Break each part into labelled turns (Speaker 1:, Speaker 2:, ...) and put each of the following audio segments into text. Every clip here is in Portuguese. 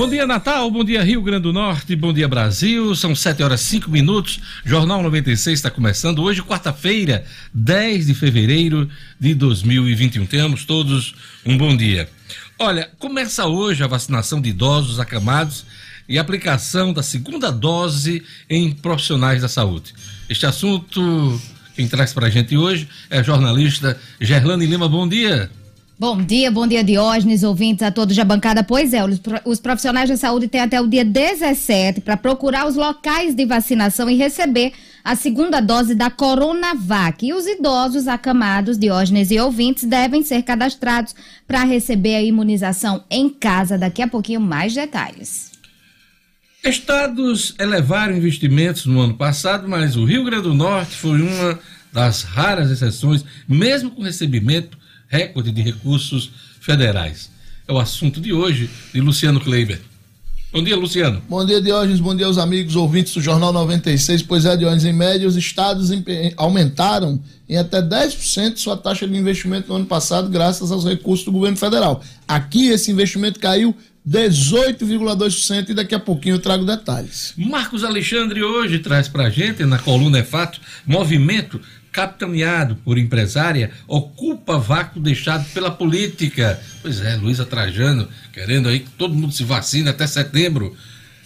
Speaker 1: Bom dia, Natal. Bom dia, Rio Grande do Norte. Bom dia, Brasil. São 7 horas 5 minutos. Jornal 96 está começando hoje, quarta-feira, 10 de fevereiro de 2021. Tenhamos todos um bom dia. Olha, começa hoje a vacinação de idosos acamados e aplicação da segunda dose em profissionais da saúde. Este assunto, quem traz para a gente hoje é a jornalista Gerlane Lima. Bom dia.
Speaker 2: Bom dia, bom dia Diógenes, ouvintes a todos da bancada. Pois é, os profissionais de saúde têm até o dia 17 para procurar os locais de vacinação e receber a segunda dose da Coronavac. E os idosos acamados, Diógenes e ouvintes, devem ser cadastrados para receber a imunização em casa. Daqui a pouquinho mais detalhes.
Speaker 1: Estados elevaram investimentos no ano passado, mas o Rio Grande do Norte foi uma das raras exceções, mesmo com recebimento recorde de recursos federais. É o assunto de hoje de Luciano Kleiber. Bom dia, Luciano.
Speaker 3: Bom dia, Diógenes. Bom dia aos amigos ouvintes do Jornal 96. Pois é, Diógenes, em média, os estados aumentaram em até 10% sua taxa de investimento no ano passado, graças aos recursos do governo federal. Aqui, esse investimento caiu 18,2% e daqui a pouquinho eu trago detalhes.
Speaker 1: Marcos Alexandre hoje traz pra gente, na coluna é fato, movimento capitaneado por empresária, ocupa vácuo deixado pela política. Pois é, Luísa Trajano, querendo aí que todo mundo se vacine até setembro.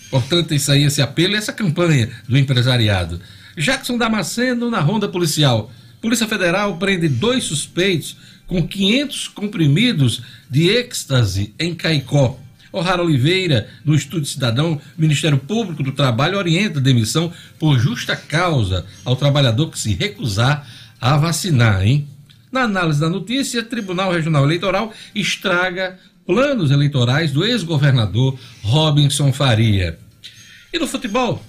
Speaker 1: Importante isso aí, esse apelo e essa campanha do empresariado. Jackson Damasceno na ronda policial. Polícia Federal prende dois suspeitos com 500 comprimidos de êxtase em Caicó. O'Hara Oliveira, do Estúdio Cidadão, Ministério Público do Trabalho orienta a demissão por justa causa ao trabalhador que se recusar a vacinar, hein? Na análise da notícia, Tribunal Regional Eleitoral estraga planos eleitorais do ex-governador Robinson Faria. E no futebol,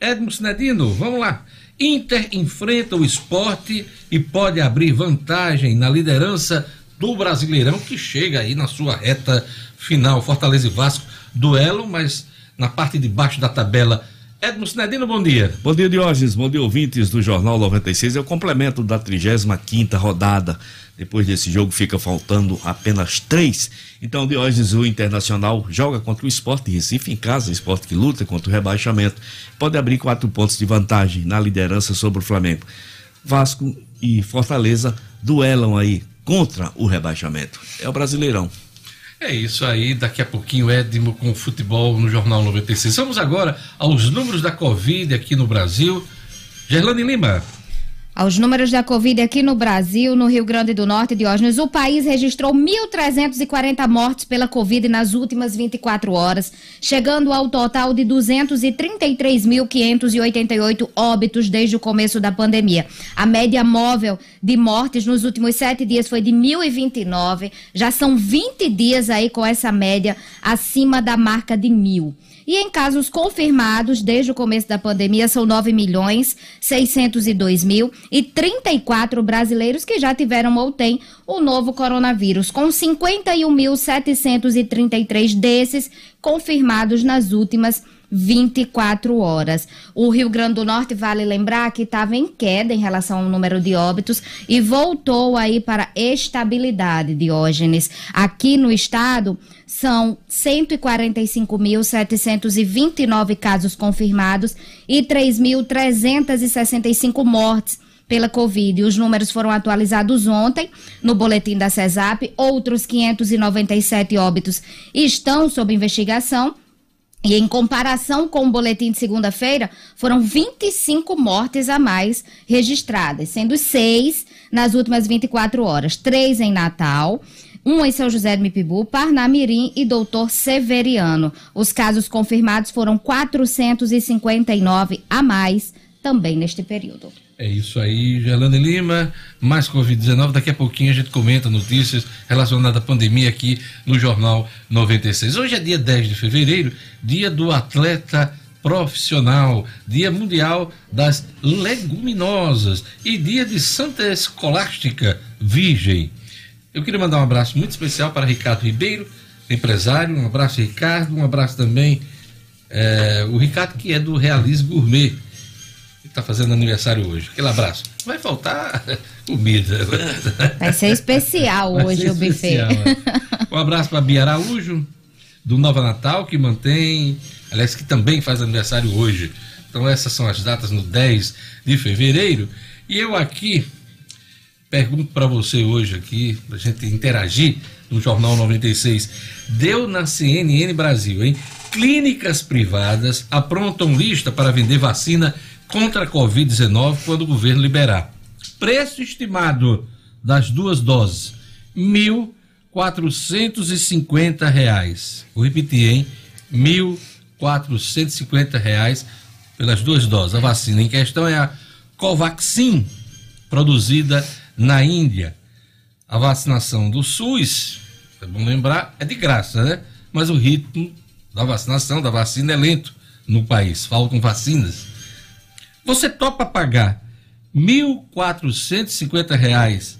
Speaker 1: Edmo Sinedino, vamos lá. Inter enfrenta o esporte e pode abrir vantagem na liderança do Brasileirão, que chega aí na sua reta final, Fortaleza e Vasco, duelo, mas na parte de baixo da tabela. Edmo Sinedino, bom dia.
Speaker 4: Bom dia, Diógenes. Bom dia, ouvintes do Jornal 96. É o complemento da 35 rodada. Depois desse jogo fica faltando apenas três. Então, Diógenes, o Internacional joga contra o Esporte Recife em casa, esporte que luta contra o rebaixamento. Pode abrir quatro pontos de vantagem na liderança sobre o Flamengo. Vasco e Fortaleza duelam aí contra o rebaixamento. É o Brasileirão.
Speaker 1: É isso aí, daqui a pouquinho Edmo com o futebol no Jornal 96. Vamos agora aos números da Covid aqui no Brasil. Gerlane Lima.
Speaker 2: Aos números da Covid aqui no Brasil, no Rio Grande do Norte, Diógenes, o país registrou 1.340 mortes pela Covid nas últimas 24 horas, chegando ao total de 233.588 óbitos desde o começo da pandemia. A média móvel de mortes nos últimos sete dias foi de 1.029. Já são 20 dias aí com essa média acima da marca de mil. E em casos confirmados desde o começo da pandemia, são 9 milhões 602 mil e 34 brasileiros que já tiveram ou têm o novo coronavírus, com 51.733 desses confirmados nas últimas 24 horas. O Rio Grande do Norte, vale lembrar que estava em queda em relação ao número de óbitos e voltou aí para estabilidade, Diógenes. Aqui no estado, são 145.729 casos confirmados e 3.365 mortes pela Covid. Os números foram atualizados ontem no boletim da CESAP. Outros 597 óbitos estão sob investigação. E em comparação com o boletim de segunda-feira, foram 25 mortes a mais registradas, sendo seis nas últimas 24 horas, três em Natal um em São José do Mipibu, Parnamirim e Doutor Severiano. Os casos confirmados foram 459 a mais também neste período.
Speaker 1: É isso aí, Gelane Lima, mais Covid-19. Daqui a pouquinho a gente comenta notícias relacionadas à pandemia aqui no Jornal 96. Hoje é dia 10 de fevereiro, dia do atleta profissional, dia mundial das leguminosas e dia de Santa Escolástica Virgem. Eu queria mandar um abraço muito especial para Ricardo Ribeiro, empresário. Um abraço, Ricardo. Um abraço também é, o Ricardo, que é do Realize Gourmet, está fazendo aniversário hoje. Aquele abraço. Vai faltar comida.
Speaker 2: Vai ser especial Vai hoje ser o especial, buffet.
Speaker 1: É. Um abraço para Bia Araújo, do Nova Natal, que mantém, aliás, que também faz aniversário hoje. Então essas são as datas no 10 de fevereiro. E eu aqui pergunto para você hoje aqui, para a gente interagir no Jornal 96. Deu na CNN Brasil, hein? Clínicas privadas aprontam lista para vender vacina contra a Covid-19 quando o governo liberar. Preço estimado das duas doses: R$ 1.450. Vou repetir, hein? R$ 1.450 pelas duas doses. A vacina em questão é a Covaxin, produzida na Índia. A vacinação do SUS, é bom lembrar, é de graça, né? Mas o ritmo da vacinação, da vacina é lento no país. Faltam vacinas. Você topa pagar R$ 1.450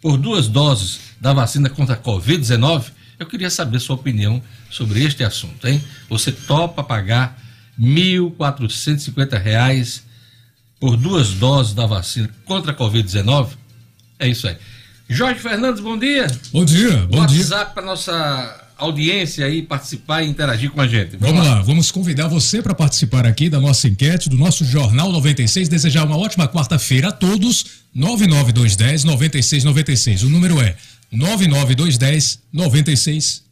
Speaker 1: por duas doses da vacina contra a Covid-19? Eu queria saber sua opinião sobre este assunto, hein? Você topa pagar R$ 1.450 por duas doses da vacina contra a Covid-19? É isso aí. Jorge Fernandes, bom dia.
Speaker 5: Bom dia, bom
Speaker 1: WhatsApp
Speaker 5: dia.
Speaker 1: WhatsApp para nossa audiência aí participar e interagir com a gente.
Speaker 5: Vamos, Vamos lá. lá. vamos convidar você para participar aqui da nossa enquete, do nosso Jornal 96. Desejar uma ótima quarta-feira a todos. 99210 9696. O número é 99210 9696.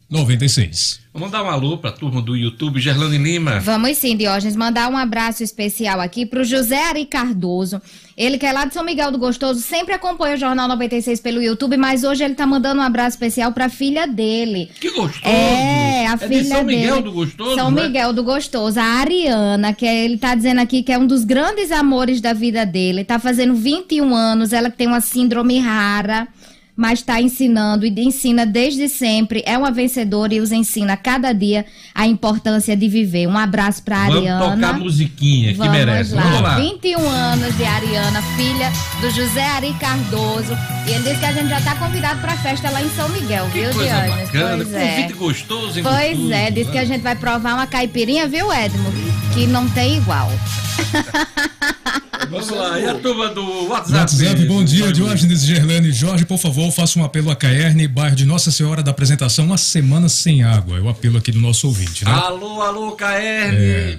Speaker 1: Vamos dar um alô para a turma do YouTube, Gerlane Lima.
Speaker 2: Vamos sim, Diógenes, mandar um abraço especial aqui para o José Ari Cardoso. Ele que é lá de São Miguel do Gostoso, sempre acompanha o Jornal 96 pelo YouTube, mas hoje ele tá mandando um abraço especial para a filha dele.
Speaker 1: Que gostoso!
Speaker 2: É, a
Speaker 1: é
Speaker 2: filha
Speaker 1: de São
Speaker 2: dele.
Speaker 1: Miguel do Gostoso?
Speaker 2: São
Speaker 1: né?
Speaker 2: Miguel do Gostoso, a Ariana, que é, ele tá dizendo aqui que é um dos grandes amores da vida dele. Tá fazendo 21 anos, ela que tem uma síndrome rara mas está ensinando e ensina desde sempre. É uma vencedora e os ensina cada dia a importância de viver. Um abraço para Ariana.
Speaker 1: Vamos tocar musiquinha que
Speaker 2: Vamos
Speaker 1: merece.
Speaker 2: Lá.
Speaker 1: Vamos lá.
Speaker 2: 21 anos de Ariana, filha do José Ari Cardoso. E ele disse que a gente já está convidado para a festa lá em São Miguel,
Speaker 1: que
Speaker 2: viu,
Speaker 1: coisa
Speaker 2: Diógenes?
Speaker 1: bacana,
Speaker 2: Pois é.
Speaker 1: convite gostoso.
Speaker 2: Pois
Speaker 1: gostoso,
Speaker 2: é, disse
Speaker 1: né?
Speaker 2: que a gente vai provar uma caipirinha, viu, Edmo? Que não tem igual.
Speaker 1: Vamos lá, e a turma do WhatsApp?
Speaker 5: WhatsApp, bom dia, Diógenes Gerlane. Jorge, por favor, faça um apelo a Caerne, bairro de Nossa Senhora da Apresentação, uma semana sem água. É o apelo aqui do nosso ouvinte, né?
Speaker 1: Alô, alô, KR.
Speaker 5: É.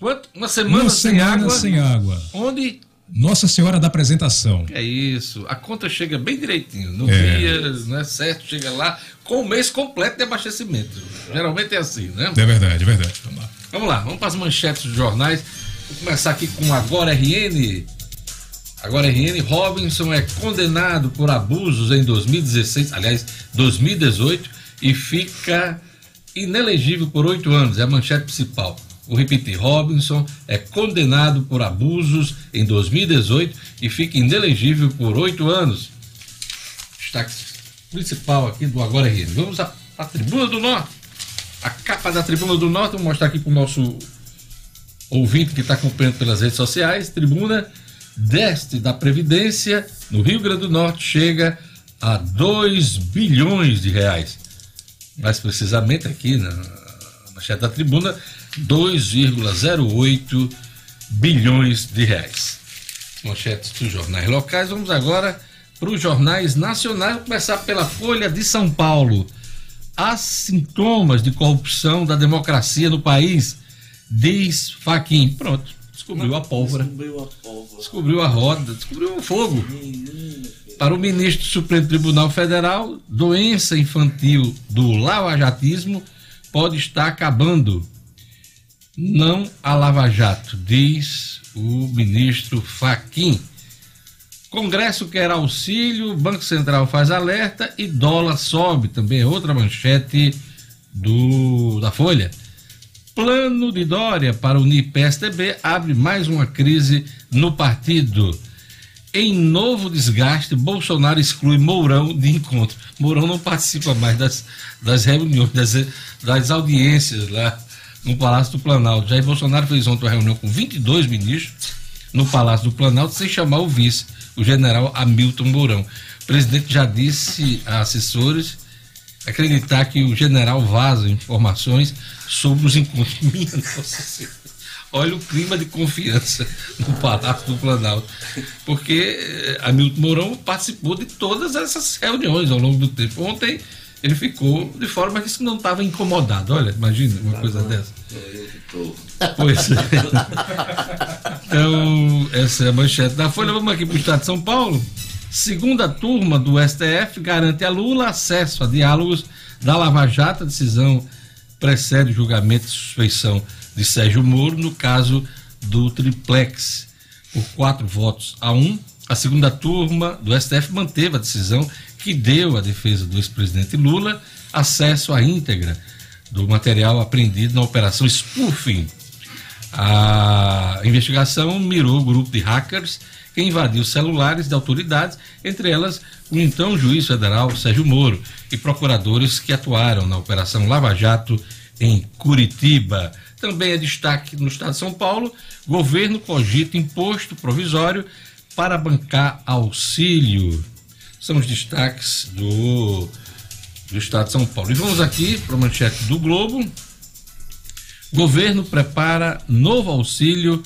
Speaker 1: Quanto? Uma semana
Speaker 5: uma
Speaker 1: sem
Speaker 5: semana
Speaker 1: água?
Speaker 5: sem água.
Speaker 1: Onde?
Speaker 5: Nossa Senhora da Apresentação.
Speaker 1: É isso. A conta chega bem direitinho. No
Speaker 5: É.
Speaker 1: dia, né? Certo, chega lá com o mês completo de abastecimento. Geralmente é assim, né?
Speaker 5: É verdade, é verdade. Vamos lá.
Speaker 1: Vamos lá, vamos para as manchetes dos jornais. Vou começar aqui com Agora RN. Agora RN, Robinson é condenado por abusos em 2016, aliás, 2018, e fica inelegível por oito anos. É a manchete principal. Vou repetir: Robinson é condenado por abusos em 2018 e fica inelegível por oito anos. Destaque principal aqui do Agora RN. Vamos à, à Tribuna do Norte. A capa da Tribuna do Norte, vou mostrar aqui para o nosso ouvinte que está acompanhando pelas redes sociais. Tribuna deste da Previdência, no Rio Grande do Norte, chega a 2 bilhões de reais. Mais precisamente aqui na manchete da tribuna, 2,08 bilhões de reais. Manchetes dos jornais locais. Vamos agora para os jornais nacionais. Vou começar pela Folha de São Paulo. Há sintomas de corrupção da democracia no país, diz Faquim. Pronto, descobriu a pólvora.
Speaker 4: Descobriu a pólvora.
Speaker 1: Descobriu a roda, descobriu o fogo. Para o ministro do Supremo Tribunal Federal, doença infantil do lavajatismo pode estar acabando. Não a Lava Jato, diz o ministro Faquim. Congresso quer auxílio, Banco Central faz alerta e dólar sobe. Também é outra manchete do, da Folha. Plano de Dória para unir PSDB abre mais uma crise no partido. Em novo desgaste, Bolsonaro exclui Mourão de encontro. Mourão não participa mais das, das reuniões, das, das audiências lá no Palácio do Planalto. Jair Bolsonaro fez ontem uma reunião com 22 ministros no Palácio do Planalto, sem chamar o vice, o general Hamilton Mourão. O presidente já disse a assessores acreditar que o general vaza informações sobre os encontros. Minha Nossa Senhora. Olha o clima de confiança no Palácio do Planalto. Porque eh, Hamilton Mourão participou de todas essas reuniões ao longo do tempo. Ontem ele ficou de disse que não estava incomodado. Olha, imagina uma coisa dessa. Pois é. Então, essa é a manchete da Folha. Vamos aqui para o Estado de São Paulo. Segunda turma do STF garante a Lula acesso a diálogos da Lava Jato. A decisão precede o julgamento de suspeição de Sérgio Moro no caso do triplex. Por quatro votos a um, a segunda turma do STF manteve a decisão que deu à defesa do ex-presidente Lula acesso à íntegra do material apreendido na Operação Spoofing. A investigação mirou o grupo de hackers que invadiu celulares de autoridades, entre elas o então juiz federal Sérgio Moro e procuradores que atuaram na Operação Lava Jato em Curitiba. Também é destaque no estado de São Paulo: governo cogita imposto provisório para bancar auxílio são os destaques do, do estado de São Paulo. E vamos aqui para a manchete do Globo. Governo prepara novo auxílio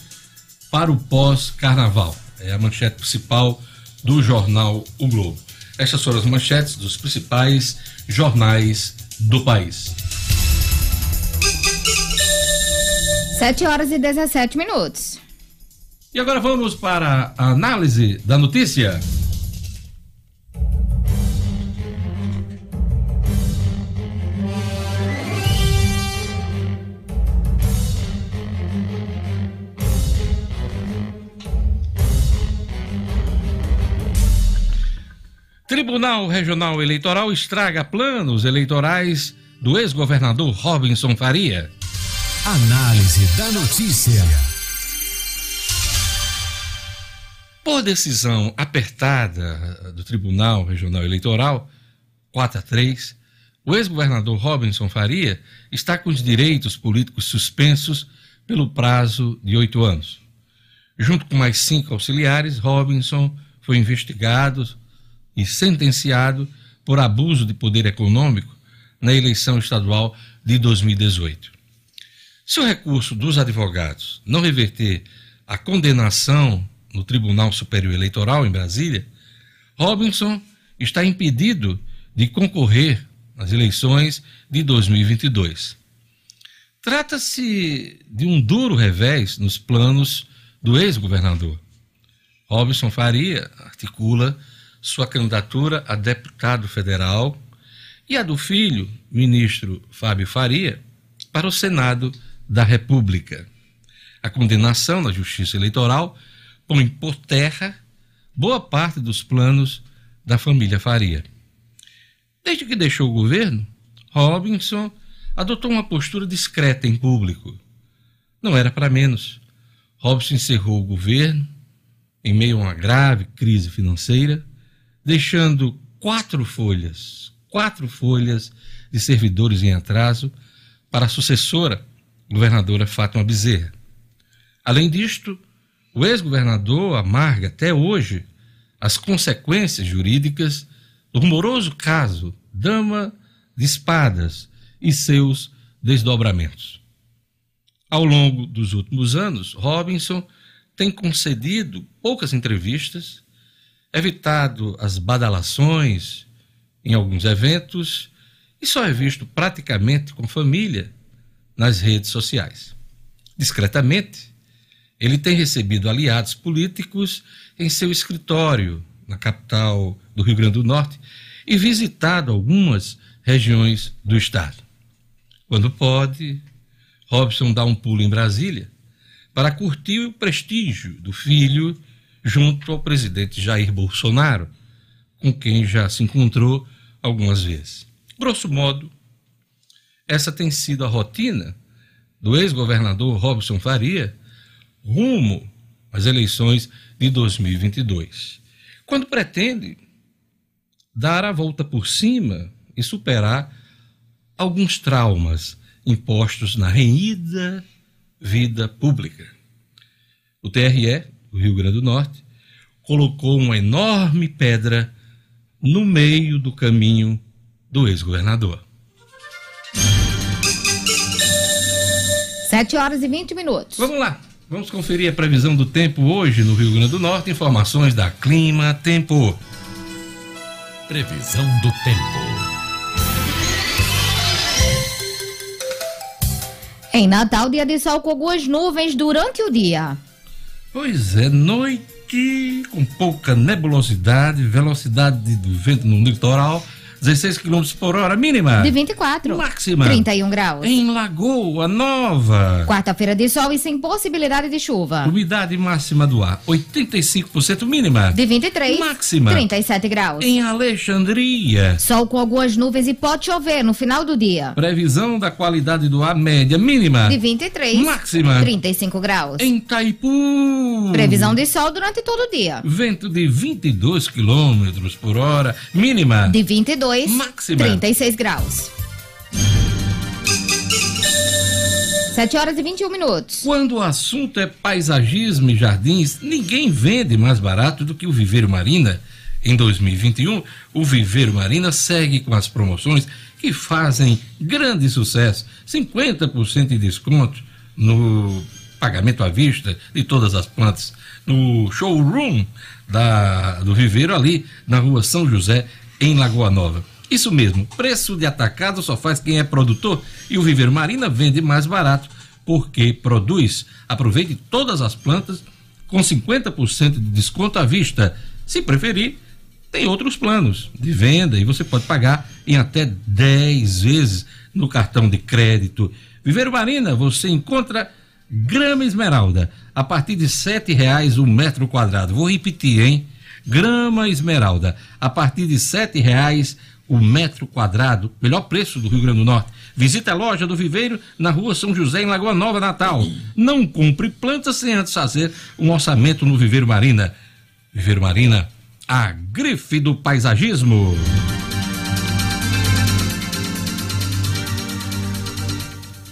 Speaker 1: para o pós-carnaval. É a manchete principal do jornal O Globo. Estas foram as manchetes dos principais jornais do país.
Speaker 2: 7 horas e 17 minutos.
Speaker 1: E agora vamos para a análise da notícia. Tribunal Regional Eleitoral estraga planos eleitorais do ex-governador Robinson Faria.
Speaker 6: Análise da notícia.
Speaker 1: Por decisão apertada do Tribunal Regional Eleitoral, 4 a 3, o ex-governador Robinson Faria está com os direitos políticos suspensos pelo prazo de oito anos. Junto com mais cinco auxiliares, Robinson foi investigado e sentenciado por abuso de poder econômico na eleição estadual de 2018. Se o recurso dos advogados não reverter a condenação no Tribunal Superior Eleitoral em Brasília, Robinson está impedido de concorrer às eleições de 2022. Trata-se de um duro revés nos planos do ex-governador. Robinson Faria articula sua candidatura a deputado federal e a do filho, ministro Fábio Faria, para o Senado da República. A condenação na Justiça Eleitoral põe por terra boa parte dos planos da família Faria. Desde que deixou o governo, Robinson adotou uma postura discreta em público. Não era para menos. Robinson encerrou o governo em meio a uma grave crise financeira deixando quatro folhas, quatro folhas de servidores em atraso para a sucessora, governadora Fátima Bezerra. Além disto, o ex-governador amarga até hoje as consequências jurídicas do rumoroso caso Dama de Espadas e seus desdobramentos. Ao longo dos últimos anos, Robinson tem concedido poucas entrevistas evitado as badalações em alguns eventos e só é visto praticamente com família nas redes sociais. Discretamente, ele tem recebido aliados políticos em seu escritório na capital do Rio Grande do Norte e visitado algumas regiões do estado. Quando pode, Robson dá um pulo em Brasília para curtir o prestígio do filho junto ao presidente Jair Bolsonaro, com quem já se encontrou algumas vezes. Grosso modo, essa tem sido a rotina do ex-governador Robson Faria rumo às eleições de 2022, quando pretende dar a volta por cima e superar alguns traumas impostos na renhida vida pública. O TRE do Rio Grande do Norte, colocou uma enorme pedra no meio do caminho do ex-governador.
Speaker 2: 7 horas e 20 minutos.
Speaker 1: Vamos lá. Vamos conferir a previsão do tempo hoje no Rio Grande do Norte. Informações da Clima Tempo.
Speaker 6: Previsão do tempo.
Speaker 2: Em Natal, dia de sol com algumas nuvens durante o dia.
Speaker 1: Pois é, noite com pouca nebulosidade, velocidade do vento no litoral 16 km por hora, mínima.
Speaker 2: De 24.
Speaker 1: Máxima.
Speaker 2: 31 graus.
Speaker 1: Em Lagoa Nova.
Speaker 2: Quarta-feira de sol e sem possibilidade de chuva.
Speaker 1: Umidade máxima do ar, 85% mínima.
Speaker 2: De 23.
Speaker 1: Máxima.
Speaker 2: 37 graus.
Speaker 1: Em Alexandria.
Speaker 2: Sol com algumas nuvens e pode chover no final do dia.
Speaker 1: Previsão da qualidade do ar média mínima.
Speaker 2: De 23.
Speaker 1: Máxima.
Speaker 2: 35 graus.
Speaker 1: Em Taipu.
Speaker 2: Previsão de sol durante todo o dia.
Speaker 1: Vento de 22 quilômetros por hora, mínima.
Speaker 2: De 22.
Speaker 1: Máxima.
Speaker 2: 36 graus. 7 horas e 21 minutos.
Speaker 1: Quando o assunto é paisagismo e jardins, ninguém vende mais barato do que o Viveiro Marina. Em 2021, o Viveiro Marina segue com as promoções que fazem grande sucesso. 50% de desconto no pagamento à vista de todas as plantas. No showroom da, do Viveiro, ali na rua São José, em Lagoa Nova. Isso mesmo, preço de atacado só faz quem é produtor e o Viveiro Marina vende mais barato porque produz. Aproveite todas as plantas com 50% de desconto à vista. Se preferir, tem outros planos de venda e você pode pagar em até 10 vezes no cartão de crédito. Viveiro Marina, você encontra grama esmeralda a partir de sete reais o um metro quadrado. Vou repetir, hein? Grama esmeralda a partir de sete reais o metro quadrado, melhor preço do Rio Grande do Norte. Visita a loja do Viveiro na rua São José, em Lagoa Nova, Natal. Não compre plantas sem antes fazer um orçamento no Viveiro Marina. Viveiro Marina, a grife do paisagismo.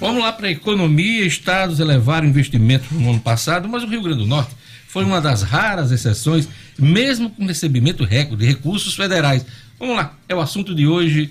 Speaker 1: Vamos lá para a economia. Estados elevaram investimentos no ano passado, mas o Rio Grande do Norte foi uma das raras exceções, mesmo com recebimento recorde de recursos federais. Vamos lá, é o assunto de hoje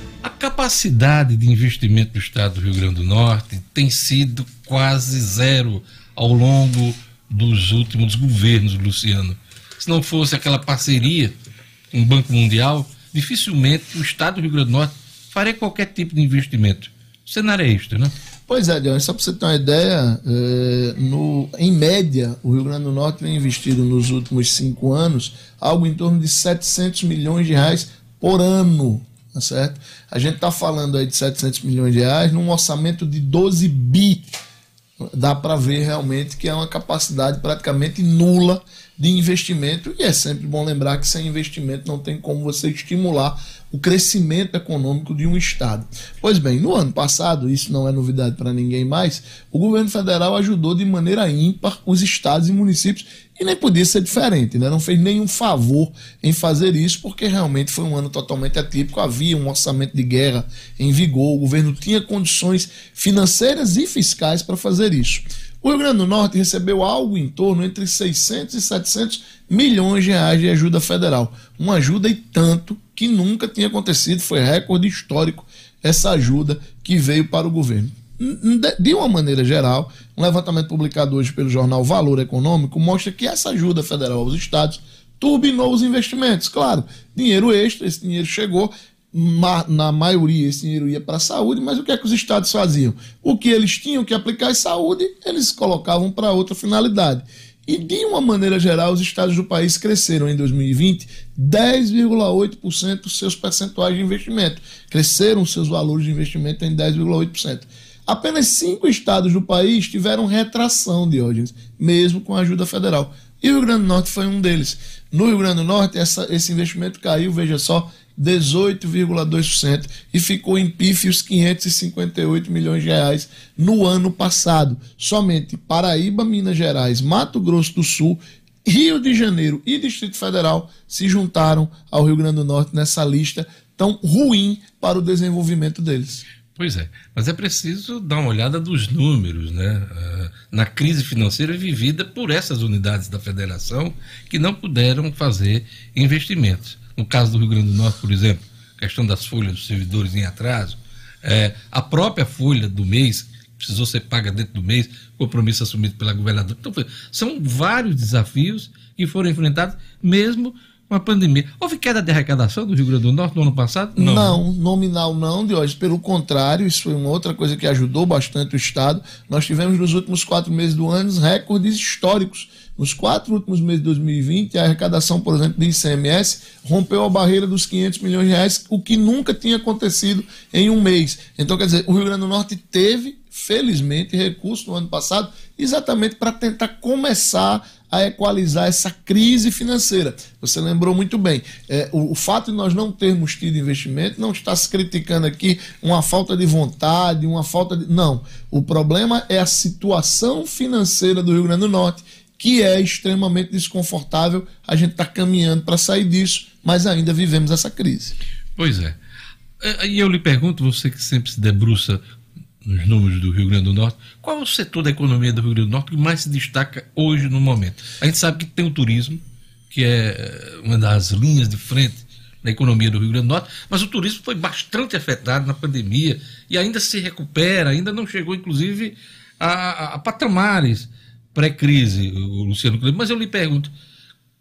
Speaker 1: A capacidade de investimento do Estado do Rio Grande do Norte tem sido quase zero ao longo dos últimos governos, Luciano. Se não fosse aquela parceria com o Banco Mundial, dificilmente o Estado do Rio Grande do Norte faria qualquer tipo de investimento. O cenário é este, né?
Speaker 3: Pois é, Dion, só para você ter uma ideia, é, no, em média, o Rio Grande do Norte vem investido nos últimos cinco anos algo em torno de 700 milhões de reais por ano tá certo? A gente está falando aí de 700 milhões de reais num orçamento de 12 bi. Dá para ver realmente que é uma capacidade praticamente nula de investimento e é sempre bom lembrar que sem investimento não tem como você estimular o crescimento econômico de um estado. Pois bem, no ano passado, isso não é novidade para ninguém mais, o governo federal ajudou de maneira ímpar os estados e municípios e nem podia ser diferente, né? não fez nenhum favor em fazer isso, porque realmente foi um ano totalmente atípico. Havia um orçamento de guerra em vigor, o governo tinha condições financeiras e fiscais para fazer isso. O Rio Grande do Norte recebeu algo em torno entre 600 e 700 milhões de reais de ajuda federal. Uma ajuda e tanto que nunca tinha acontecido, foi recorde histórico essa ajuda que veio para o governo de uma maneira geral, um levantamento publicado hoje pelo jornal Valor Econômico mostra que essa ajuda federal aos estados turbinou os investimentos. Claro, dinheiro extra, esse dinheiro chegou, na maioria esse dinheiro ia para a saúde, mas o que é que os estados faziam? O que eles tinham que aplicar em saúde, eles colocavam para outra finalidade. E de uma maneira geral, os estados do país cresceram em 2020 10,8% dos seus percentuais de investimento. Cresceram seus valores de investimento em 10,8%. Apenas cinco estados do país tiveram retração de Diógenes, mesmo com a ajuda federal. E o Rio Grande do Norte foi um deles. No Rio Grande do Norte, essa, esse investimento caiu, veja só, 18,2% e ficou em pífios 558 milhões de reais no ano passado. Somente Paraíba, Minas Gerais, Mato Grosso do Sul, Rio de Janeiro e Distrito Federal se juntaram ao Rio Grande do Norte nessa lista tão ruim para o desenvolvimento deles.
Speaker 1: Pois é, mas é preciso dar uma olhada dos números, né? Ah, na crise financeira vivida por essas unidades da federação que não puderam fazer investimentos. No caso do Rio Grande do Norte, por exemplo, questão das folhas dos servidores em atraso, é, a própria folha do mês precisou ser paga dentro do mês, compromisso assumido pela governadora. Então, são vários desafios que foram enfrentados mesmo com a pandemia. Houve queda de arrecadação do Rio Grande do Norte no ano passado?
Speaker 3: Não, não nominal não, de hoje. Pelo contrário, isso foi uma outra coisa que ajudou bastante o Estado. Nós tivemos nos últimos quatro meses do ano recordes históricos. Nos quatro últimos meses de 2020, a arrecadação, por exemplo, do ICMS rompeu a barreira dos 500 milhões de reais, o que nunca tinha acontecido em um mês. Então, quer dizer, o Rio Grande do Norte teve, felizmente, recurso no ano passado, exatamente para tentar começar a equalizar essa crise financeira. Você lembrou muito bem. É, o, o, fato de nós não termos tido investimento não está se criticando aqui uma falta de vontade, uma falta de. Não. O problema é a situação financeira do Rio Grande do Norte, que é extremamente desconfortável. A gente está caminhando para sair disso, mas ainda vivemos essa crise.
Speaker 1: Pois é. é. E eu lhe pergunto, você que sempre se debruça nos números do Rio Grande do Norte, qual é o setor da economia do Rio Grande do Norte que mais se destaca hoje no momento? A gente sabe que tem o turismo, que é eh, uma das linhas de frente na economia do Rio Grande do Norte, mas o turismo foi bastante afetado na pandemia e ainda se recupera, ainda não chegou, inclusive, a, a, a patamares pré-crise, o Luciano Kleber. Mas eu lhe pergunto,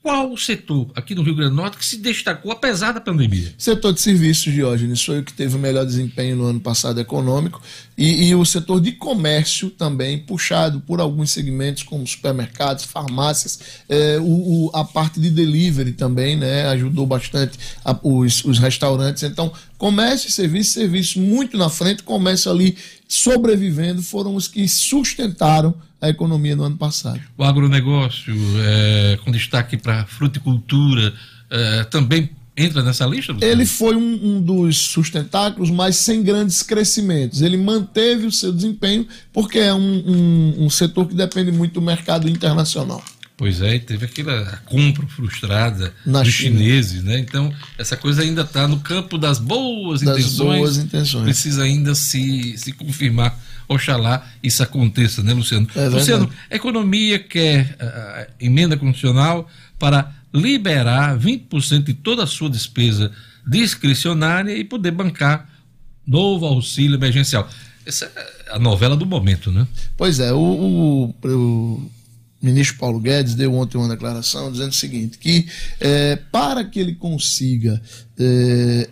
Speaker 1: qual o setor aqui no Rio Grande do Norte que se destacou apesar da pandemia?
Speaker 3: Setor de serviços, Diógenes, foi o que teve o melhor desempenho no ano passado econômico e, e, o setor de comércio também, puxado por alguns segmentos como supermercados, farmácias, é, o, o, a parte de delivery também né, ajudou bastante a, os, os restaurantes. Então, comércio e serviço, serviço muito na frente, comércio ali sobrevivendo, foram os que sustentaram a economia no ano passado.
Speaker 1: O agronegócio, é, com destaque para fruticultura, é, também entra nessa lista?
Speaker 3: Ele foi um, um, dos sustentáculos, mas sem grandes crescimentos. Ele manteve o seu desempenho porque é um, um, um setor que depende muito do mercado internacional.
Speaker 1: Pois é, e teve aquela compra frustrada Na dos China. chineses, né? Então, essa coisa ainda está no campo das boas das intenções. Boas intenções. Precisa ainda se, se confirmar. Oxalá isso aconteça, né, Luciano? É Luciano, a economia quer a emenda constitucional para liberar 20% de toda a sua despesa discricionária e poder bancar novo auxílio emergencial. Essa é a novela do momento, né?
Speaker 3: Pois é, o, o, o ministro Paulo Guedes deu ontem uma declaração dizendo o seguinte: que é, para que ele consiga é,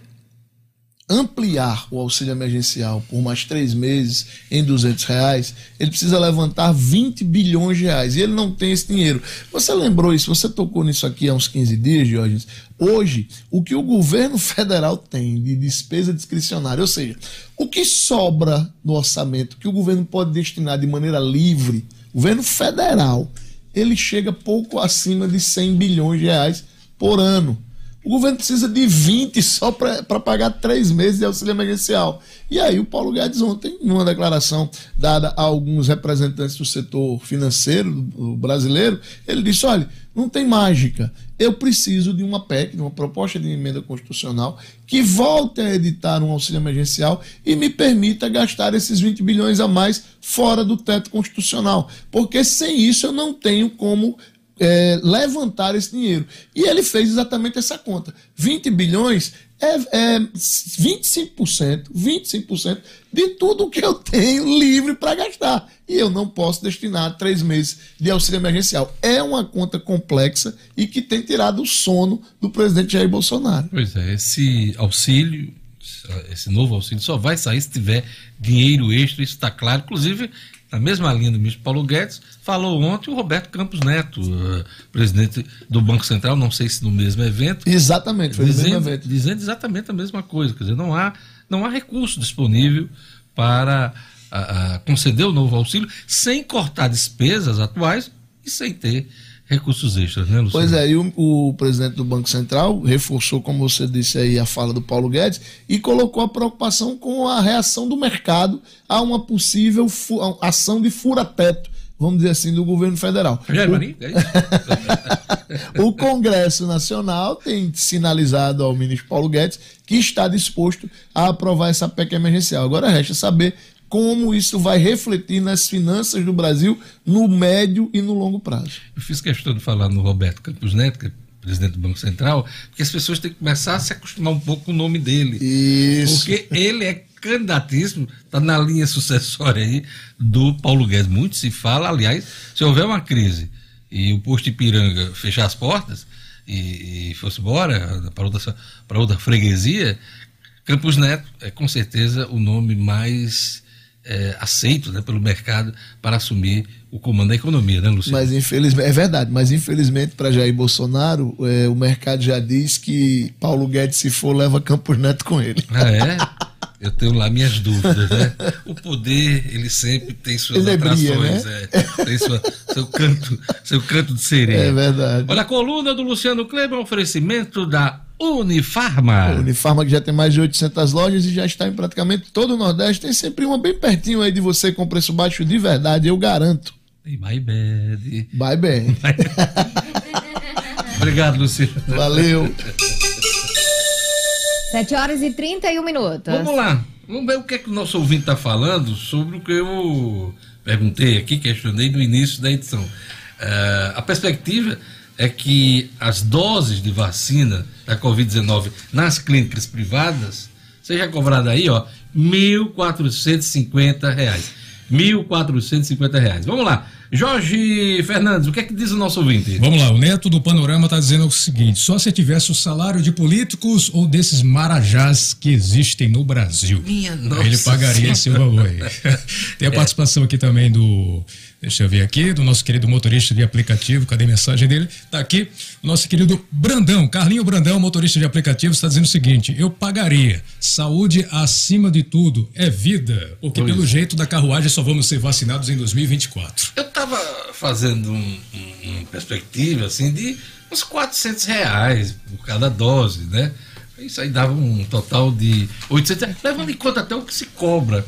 Speaker 3: ampliar o auxílio emergencial por mais três meses em 200 reais, ele precisa levantar 20 bilhões de reais e ele não tem esse dinheiro. Você lembrou isso? Você tocou nisso aqui há uns 15 dias, Jorge? Hoje, o que o governo federal tem de despesa discricionária, ou seja, o que sobra no orçamento que o governo pode destinar de maneira livre governo federal, ele chega pouco acima de 100 bilhões de reais por ano. O governo precisa de 20 só para pagar três meses de auxílio emergencial. E aí o Paulo Guedes ontem, numa declaração dada a alguns representantes do setor financeiro brasileiro, ele disse, olha, não tem mágica. Eu preciso de uma PEC, de uma proposta de emenda constitucional, que volte a editar um auxílio emergencial e me permita gastar esses 20 bilhões a mais fora do teto constitucional. Porque sem isso eu não tenho como é, levantar esse dinheiro. E ele fez exatamente essa conta. 20 bilhões é, é 25%, 25% de tudo que eu tenho livre para gastar. E eu não posso destinar três meses de auxílio emergencial. É uma conta complexa e que tem tirado o sono do presidente Jair Bolsonaro.
Speaker 1: Pois é, esse auxílio, esse novo auxílio só vai sair se tiver dinheiro extra, isso está claro. Inclusive, na mesma linha do ministro Paulo Guedes, falou ontem o Roberto Campos Neto, uh, presidente do Banco Central, não sei se no mesmo evento.
Speaker 3: Exatamente,
Speaker 1: foi dizendo, no mesmo evento. Dizendo exatamente a mesma coisa, quer dizer, não há, não há recurso disponível para a, a conceder o novo auxílio sem cortar despesas atuais e sem ter recursos extras, né, Luciano?
Speaker 3: Pois é, e o, o, presidente do Banco Central reforçou, como você disse aí, a fala do Paulo Guedes e colocou a preocupação com a reação do mercado a uma possível ação de fura-teto, vamos dizer assim, do governo federal.
Speaker 1: Rogério Marinho, é isso?
Speaker 3: o Congresso Nacional tem sinalizado ao ministro Paulo Guedes que está disposto a aprovar essa PEC emergencial. Agora resta saber como isso vai refletir nas finanças do Brasil no médio e no longo prazo.
Speaker 1: Eu fiz questão de falar no Roberto Campos Neto, que é presidente do Banco Central, porque as pessoas têm que começar a se acostumar um pouco com o nome dele.
Speaker 3: Isso.
Speaker 1: Porque ele é candidatíssimo, está na linha sucessória aí do Paulo Guedes. Muito se fala, aliás, se houver uma crise e o posto Ipiranga fechar as portas e, e fosse embora para outra, para outra freguesia, Campos Neto é com certeza o nome mais é, aceito né, pelo mercado para assumir o comando da economia, né, Luciano?
Speaker 3: Mas infelizmente, é verdade, mas infelizmente para Jair Bolsonaro, é, o mercado já diz que Paulo Guedes, se for, leva Campos Neto com ele.
Speaker 1: Ah, é? Eu tenho lá minhas dúvidas, né? O poder, ele sempre tem suas
Speaker 3: Ele é brilha,
Speaker 1: atrações,
Speaker 3: né?
Speaker 1: é, tem sua, seu canto, seu canto de sereia.
Speaker 3: É verdade.
Speaker 1: Olha, a coluna do Luciano Kleber, um oferecimento da Unifarma.
Speaker 3: Unifarma que já tem mais de 800 lojas e já está em praticamente todo o Nordeste. Tem sempre uma bem pertinho aí de você com preço baixo de verdade, eu garanto.
Speaker 1: E my bad.
Speaker 3: Vai bem.
Speaker 1: Obrigado, Luciano.
Speaker 3: Valeu.
Speaker 2: 7 horas e 31 minutos.
Speaker 1: Vamos lá. Vamos ver o que é que o nosso ouvinte está falando sobre o que eu perguntei aqui, questionei no início da edição. Eh, a perspectiva é que as doses de vacina da Covid-19 nas clínicas privadas seja cobrada aí, ó, 1.450 reais. 1.450 reais. Vamos lá. Jorge Fernandes, o que é que diz o nosso ouvinte?
Speaker 5: Vamos lá, o Neto do Panorama está dizendo o seguinte: só se tivesse o salário de políticos ou desses marajás que existem no Brasil.
Speaker 1: Minha nossa
Speaker 5: Ele pagaria esse
Speaker 1: Senhora.
Speaker 5: valor aí. Tem a participação aqui também do. Deixa eu ver aqui, do nosso querido motorista de aplicativo, cadê a mensagem dele? Tá aqui, o nosso querido Brandão, Carlinho Brandão, motorista de aplicativo, está dizendo o seguinte: eu pagaria. Saúde acima de tudo é vida, porque
Speaker 1: Pois
Speaker 5: pelo
Speaker 1: é.
Speaker 5: jeito da carruagem só vamos ser vacinados em 2024.
Speaker 1: Eu estava fazendo um, um- uma perspectiva assim de uns 400 reais por cada dose, né? Isso aí dava um total de 800 reais, levando em conta até o que se cobra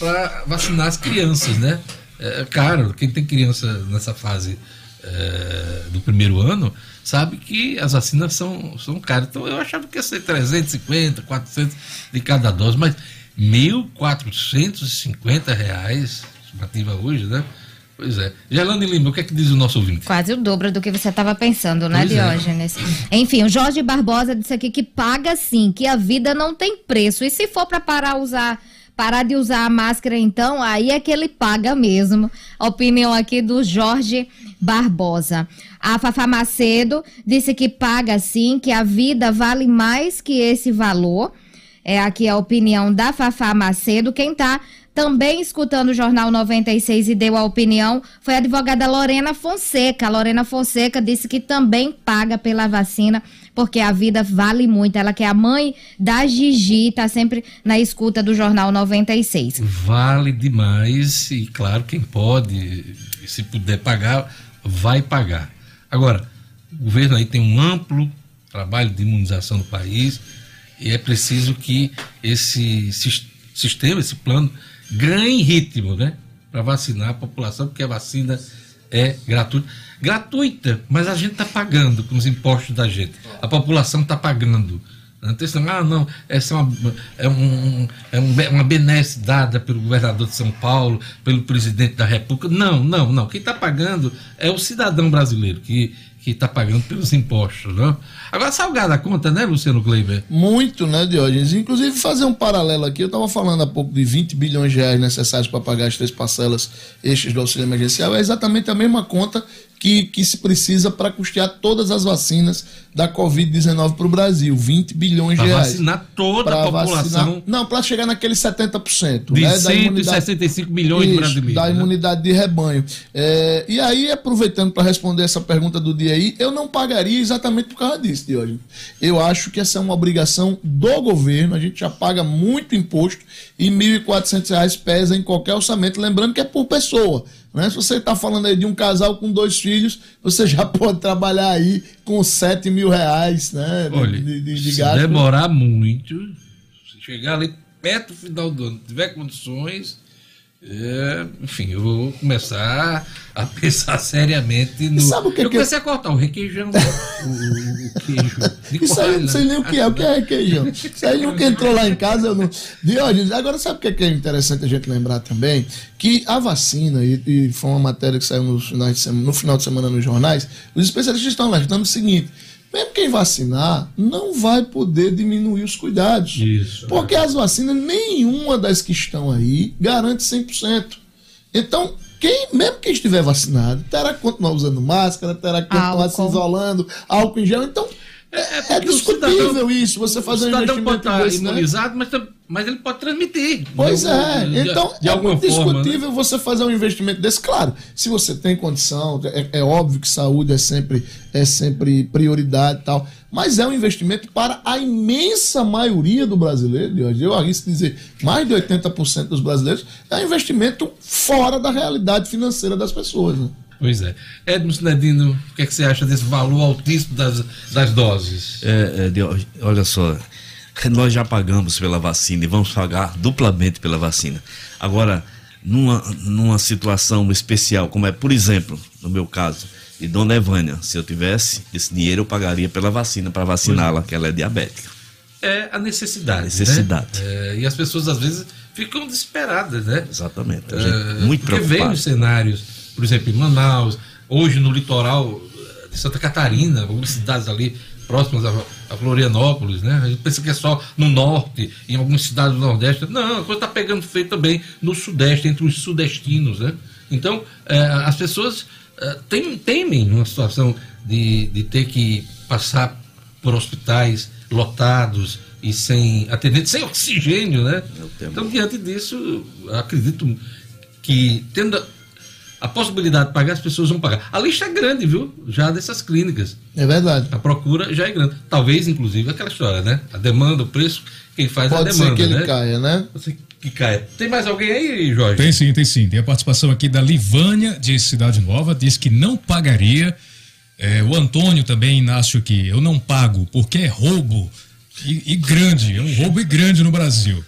Speaker 1: para vacinar as crianças, né? É caro, quem tem criança nessa fase é, do primeiro ano sabe que as vacinas são, são caras. Então eu achava que ia ser 350, 400 de cada dose, mas 1.450 reais, estimativa hoje, né? Pois é. Gelane Lima, o que é que diz o nosso ouvinte?
Speaker 2: Quase o dobro do que você estava pensando, né,
Speaker 1: Pois é.
Speaker 2: Diógenes? Enfim, o Jorge Barbosa disse aqui que paga sim, que a vida não tem preço. E se for para parar usar, parar de usar a máscara, então, aí é que ele paga mesmo. Opinião aqui do Jorge Barbosa. A Fafá Macedo disse que paga sim, que a vida vale mais que esse valor. É aqui a opinião da Fafá Macedo. Quem tá também escutando o Jornal 96 e deu a opinião foi a advogada Lorena Fonseca. A Lorena Fonseca disse que também paga pela vacina, porque a vida vale muito. Ela que é a mãe da Gigi, tá sempre na escuta do Jornal 96.
Speaker 1: Vale demais e, claro, quem pode, se puder pagar, vai pagar. Agora, o governo aí tem um amplo trabalho de imunização no país e é preciso que esse sis- sistema, esse plano, ganhe ritmo, né? Para vacinar a população, porque a vacina é gratuita. Gratuita, mas a gente está pagando com os impostos da gente. A população está pagando. Esse, ah, não, essa é uma, é é um, é uma benesse dada pelo governador de São Paulo, pelo presidente da República. Não, não, não. Quem está pagando é o cidadão brasileiro que que está pagando pelos impostos. Não? Agora, salgada a conta, né, Luciano Kleiber?
Speaker 3: Muito, né, Diógenes? Inclusive, fazer um paralelo aqui, eu estava falando há pouco de 20 bilhões de reais necessários para pagar as três parcelas extras do auxílio emergencial, é exatamente a mesma conta que, que se precisa para custear todas as vacinas da Covid-19 para o Brasil. 20 bilhões
Speaker 1: Para
Speaker 3: de reais.
Speaker 1: vacinar toda a
Speaker 3: Pra
Speaker 1: população
Speaker 3: vacinar- não, para chegar naqueles 70%.
Speaker 1: de
Speaker 3: né, da imunidade-
Speaker 1: 165 milhões de
Speaker 3: Isso,
Speaker 1: brasileiros.
Speaker 3: Da
Speaker 1: né?
Speaker 3: imunidade de rebanho. É, e aí, aproveitando para responder essa pergunta do dia aí, eu não pagaria exatamente por causa disso, Diogo. Eu acho que essa é uma obrigação do governo, a gente já paga muito imposto e 1.400 reais pesa em qualquer orçamento, lembrando que é por pessoa. Né? Se você está falando aí de um casal com dois filhos, você já pode trabalhar aí com 7 mil reais né? de-
Speaker 1: Olha,
Speaker 3: de, de, de
Speaker 1: se
Speaker 3: gasto.
Speaker 1: demorar muito, se chegar ali perto do final do ano, tiver condições, É, enfim, eu vou começar a pensar seriamente no.
Speaker 3: sabe o que
Speaker 1: eu
Speaker 3: que
Speaker 1: comecei a cortar o requeijão, o, o- queijo.
Speaker 3: Isso aí eu não sei nem o que é, o que é requeijão. Isso aí nunca entrou lá em casa, eu não. Diógenes, agora sabe o que é, que é interessante a gente lembrar também? Que a vacina, e, e foi uma matéria que saiu no final, de semana, no final de semana nos jornais, os especialistas estão alertando o seguinte. Mesmo quem vacinar não vai poder diminuir os cuidados.
Speaker 1: Isso.
Speaker 3: Porque as vacinas, nenhuma das que estão aí, garante 100%. Então, quem, mesmo quem estiver vacinado, terá que continuar usando máscara, terá que continuar se
Speaker 2: Álcool.
Speaker 3: isolando, álcool em gel. Então, é,
Speaker 1: porque o
Speaker 3: discutível
Speaker 1: cidadão-
Speaker 3: isso, você fazer um
Speaker 1: cidadão pode
Speaker 3: investimento
Speaker 1: estar
Speaker 3: desse, né?
Speaker 1: imunizado, mas, tam- mas ele pode transmitir.
Speaker 3: Pois
Speaker 1: De-
Speaker 3: é,
Speaker 1: de-
Speaker 3: então
Speaker 1: de
Speaker 3: é
Speaker 1: alguma
Speaker 3: muito
Speaker 1: forma, né?
Speaker 3: discutível você fazer um investimento desse. Claro, se você tem condição, é, é óbvio que saúde é sempre, é sempre prioridade e tal, mas é um investimento para a imensa maioria do brasileiro, de hoje. eu arrisco dizer, mais de 80% dos brasileiros, é um investimento fora da realidade financeira das pessoas. Né?
Speaker 1: Pois é. Edmo Sinedino, o que, é que você acha desse valor altíssimo das, das doses?
Speaker 4: É, é, Dió- olha só, nós já pagamos pela vacina e vamos pagar duplamente pela vacina. Agora, numa, numa situação especial, como é, por exemplo, no meu caso, de Dona Evânia, se eu tivesse esse dinheiro, eu pagaria pela vacina, para vaciná-la, que ela é diabética.
Speaker 1: É a necessidade.
Speaker 4: A necessidade.
Speaker 1: né? É, e as pessoas às vezes ficam desesperadas, né?
Speaker 4: Exatamente.
Speaker 1: É,
Speaker 4: muito
Speaker 1: porque vem os cenários, por exemplo, em Manaus, hoje no litoral de Santa Catarina, algumas cidades ali próximas a, Florianópolis, né? A gente pensa que é só no norte, em algumas cidades do Nordeste. Não, a coisa está pegando feio também no Sudeste, entre os sudestinos, né? Então, é, as pessoas é, tem- temem uma situação de, de ter que passar por hospitais lotados e sem atendentes, sem oxigênio, né? Então, diante disso, acredito que tendo a possibilidade de pagar, as pessoas vão pagar. A lista é grande, viu? Já dessas clínicas.
Speaker 3: É verdade.
Speaker 1: A procura já é grande. Talvez, inclusive, aquela história, né? A demanda, o preço, quem faz
Speaker 3: Pode
Speaker 1: a demanda,
Speaker 3: ser que ele
Speaker 1: né?
Speaker 3: caia, né?
Speaker 1: Pode ser que caia. Tem mais alguém aí, Jorge?
Speaker 5: Tem sim, tem sim. Tem a participação aqui da Livânia, de Cidade Nova, diz que não pagaria. É, o Antônio também, Inácio, aqui, eu não pago, porque é roubo. E, e grande, é um roubo e grande no Brasil.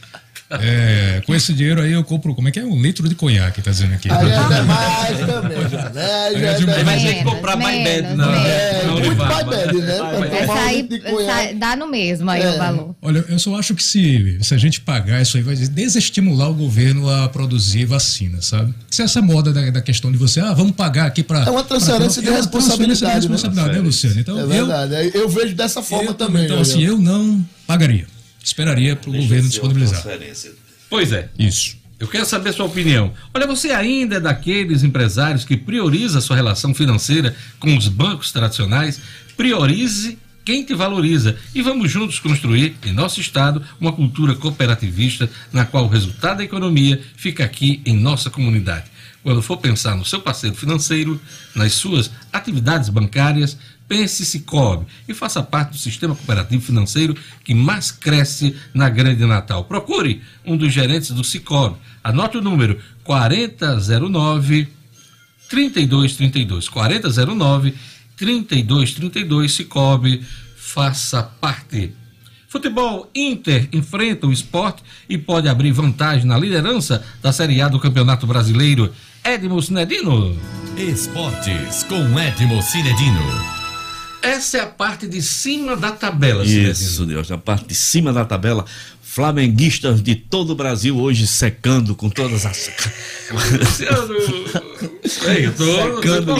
Speaker 5: É, com esse dinheiro aí eu compro, como é que é? Um litro de conhaque, tá dizendo aqui.
Speaker 3: Aí é demais também, já, né? Já é
Speaker 5: demais.
Speaker 1: Aí vai ter que comprar mais bed
Speaker 2: menos,
Speaker 1: na,
Speaker 2: menos.
Speaker 3: É, muito mais bad, né? Pra um
Speaker 2: sair,
Speaker 3: de conhaque.
Speaker 2: sai- dá no mesmo aí
Speaker 3: É.
Speaker 2: o valor.
Speaker 5: Olha, eu só acho que se, se a gente pagar isso aí, vai desestimular o governo a produzir vacina, sabe? Se essa moda da, da questão de você, ah, vamos pagar aqui para.
Speaker 3: É uma transferência de responsabilidade, né?
Speaker 5: responsabilidade, né, Luciano? Então,
Speaker 3: É
Speaker 5: eu,
Speaker 3: verdade. Aí Eu vejo dessa forma
Speaker 5: eu
Speaker 3: também.
Speaker 5: Então,
Speaker 3: Gabriel.
Speaker 5: assim, eu não pagaria. Esperaria para o governo disponibilizar.
Speaker 1: Pois é.
Speaker 5: Isso.
Speaker 1: Eu quero saber a sua opinião. Olha, você ainda é daqueles empresários que prioriza a sua relação financeira com os bancos tradicionais? Priorize quem te valoriza e vamos juntos construir em nosso estado uma cultura cooperativista na qual o resultado da economia fica aqui em nossa comunidade. Quando for pensar no seu parceiro financeiro, nas suas atividades bancárias, pense Cicobi e faça parte do sistema cooperativo financeiro que mais cresce na Grande Natal. Procure um dos gerentes do Cicobi. Anote o número 4009 3232 4009 3232 Cicobi, faça parte. Futebol Inter enfrenta o esporte e pode abrir vantagem na liderança da Série A do Campeonato Brasileiro. Edmo Sinedino.
Speaker 6: Esportes com Edmo Cinedino.
Speaker 1: Essa é a parte de cima da tabela,
Speaker 4: Isso, Deus, na parte de cima da tabela, flamenguistas de todo o Brasil hoje secando com todas as.
Speaker 1: Luciano. Ei, eu tô,
Speaker 4: secando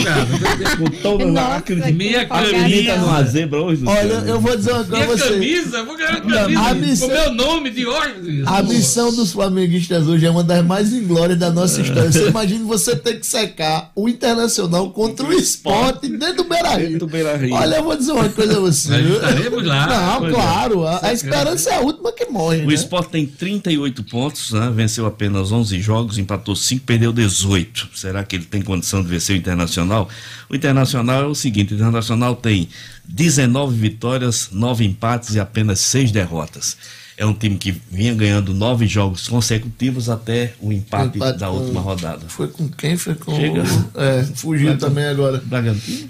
Speaker 4: com todas as.
Speaker 2: Que
Speaker 1: Minha
Speaker 4: numa zebra hoje,
Speaker 3: Olha, eu vou dizer uma coisa
Speaker 1: Minha
Speaker 3: você.
Speaker 1: camisa, eu vou ganhar uma camisa
Speaker 3: a missão-
Speaker 1: com meu nome de hoje.
Speaker 3: A missão dos flamenguistas hoje é uma das mais inglórias da nossa história. Você imagina você ter que secar o Internacional contra o esporte dentro do Beira-Rio.
Speaker 4: Dentro do Beira-Rio.
Speaker 3: Olha, eu vou dizer uma coisa a você.
Speaker 1: Nós estaremos lá.
Speaker 3: Não,
Speaker 4: é.
Speaker 3: claro. A, a esperança é a última que morre.
Speaker 4: O
Speaker 3: né?
Speaker 4: Sport tem 38 pontos, né? venceu apenas 11 jogos, empatou 5, perdeu 18. Será que ele tem condição de vencer o Internacional? O Internacional é o seguinte: o Internacional tem 19 vitórias, 9 empates e apenas 6 derrotas. É um time que vinha ganhando 9 jogos consecutivos até o empate,
Speaker 3: Empate
Speaker 4: da
Speaker 3: com-
Speaker 4: última rodada.
Speaker 3: Foi com quem? Foi com.
Speaker 4: Chega.
Speaker 3: É, fugiu também agora.
Speaker 4: Bragantino?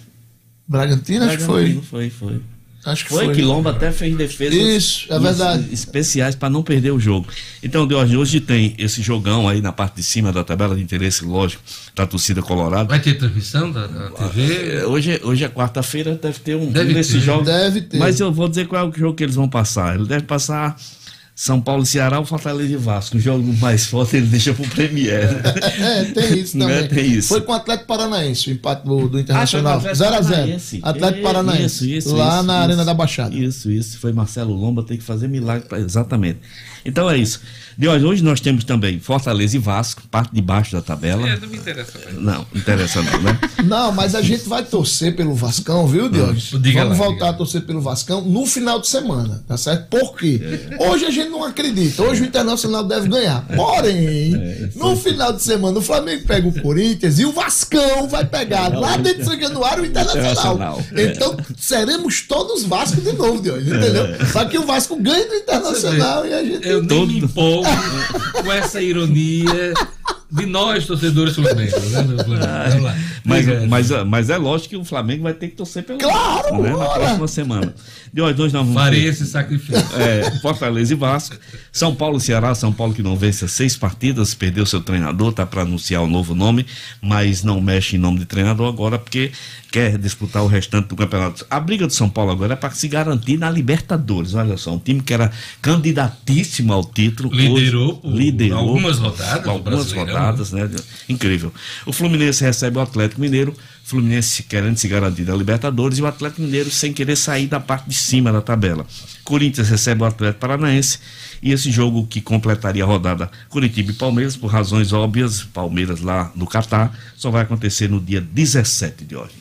Speaker 3: Bragantino, acho que foi.
Speaker 4: Bragantino, foi, foi.
Speaker 3: Acho que
Speaker 4: Foi,
Speaker 3: foi.
Speaker 4: que Lomba até fez defesas
Speaker 3: Isso, é verdade.
Speaker 4: especiais para não perder o jogo. Então, de hoje, hoje tem esse jogão aí na parte de cima da tabela de interesse, lógico, da torcida colorada.
Speaker 1: Vai ter transmissão da, da TV?
Speaker 4: É, Hoje, é- hoje é quarta-feira, deve ter um
Speaker 1: Deve
Speaker 4: desses
Speaker 1: ter.
Speaker 4: jogos.
Speaker 3: Deve ter.
Speaker 4: Mas eu vou dizer qual é o jogo que eles vão passar. Ele deve passar São Paulo, Ceará ou Fortaleza e Vasco. O jogo mais forte ele deixa pro Premier.
Speaker 3: É, tem isso
Speaker 4: Né?
Speaker 3: também.
Speaker 4: Tem isso.
Speaker 3: Foi com o Atlético Paranaense, o empate do, do Internacional.
Speaker 4: foi com o Atlético
Speaker 3: 0x0.
Speaker 4: Paranaense.
Speaker 3: Atlético
Speaker 4: É,
Speaker 3: Paranaense.
Speaker 4: isso, isso,
Speaker 3: lá
Speaker 4: isso,
Speaker 3: na. Arena da Baixada.
Speaker 4: Isso, isso. Foi Marcelo Lomba, tem que fazer milagre. Pra... Exatamente. Então é isso. De hoje, hoje nós temos também Fortaleza e Vasco, parte de baixo da tabela.
Speaker 1: É, não me interessa.
Speaker 4: Não, não interessa não, né?
Speaker 3: Não, mas a gente vai torcer pelo Vascão, viu, Diogo?
Speaker 1: diga
Speaker 3: Vamos
Speaker 1: lá,
Speaker 3: voltar
Speaker 1: diga.
Speaker 3: a torcer pelo Vascão no final de semana, tá certo? Por quê? Hoje a gente não acredita. Hoje o Internacional deve ganhar. Porém, no final de semana o Flamengo pega o Corinthians e o Vascão vai pegar lá dentro de São Januário o Internacional.
Speaker 4: Internacional, é.
Speaker 3: Então seremos todos Vasco de novo, Diogo, entendeu? Só que o Vasco ganha do Internacional e a gente.
Speaker 1: Eu nem
Speaker 4: Todo-
Speaker 1: me empolgo com essa ironia de nós, torcedores flamenguistas. Né, do Flamengo. Lá.
Speaker 4: Mas, mas, mas é lógico que o Flamengo vai ter que torcer pelo
Speaker 3: Claro,
Speaker 4: né? Na próxima semana. De hoje, nós vamos
Speaker 1: Farei esse sacrifício.
Speaker 4: é, Fortaleza e Vasco. São Paulo e Ceará. São Paulo que não vence há seis partidas, perdeu seu treinador, tá para anunciar o novo nome, mas não mexe em nome de treinador agora porque quer disputar o restante do campeonato. A briga do São Paulo agora é para se garantir na Libertadores. Olha só, um time que era candidatíssimo ao título.
Speaker 1: Liderou
Speaker 4: hoje,
Speaker 1: por
Speaker 4: liderou
Speaker 1: algumas rodadas
Speaker 4: Algumas
Speaker 1: Brasileirão,
Speaker 4: rodadas, né? Incrível. O Fluminense recebe o Atlético Mineiro, Fluminense querendo se garantir da Libertadores e o Atlético Mineiro sem querer sair da parte de cima da tabela. Corinthians recebe o Atlético Paranaense e esse jogo que completaria a rodada Curitiba e Palmeiras, por razões óbvias, Palmeiras lá no Catar, só vai acontecer no dia 17 de hoje.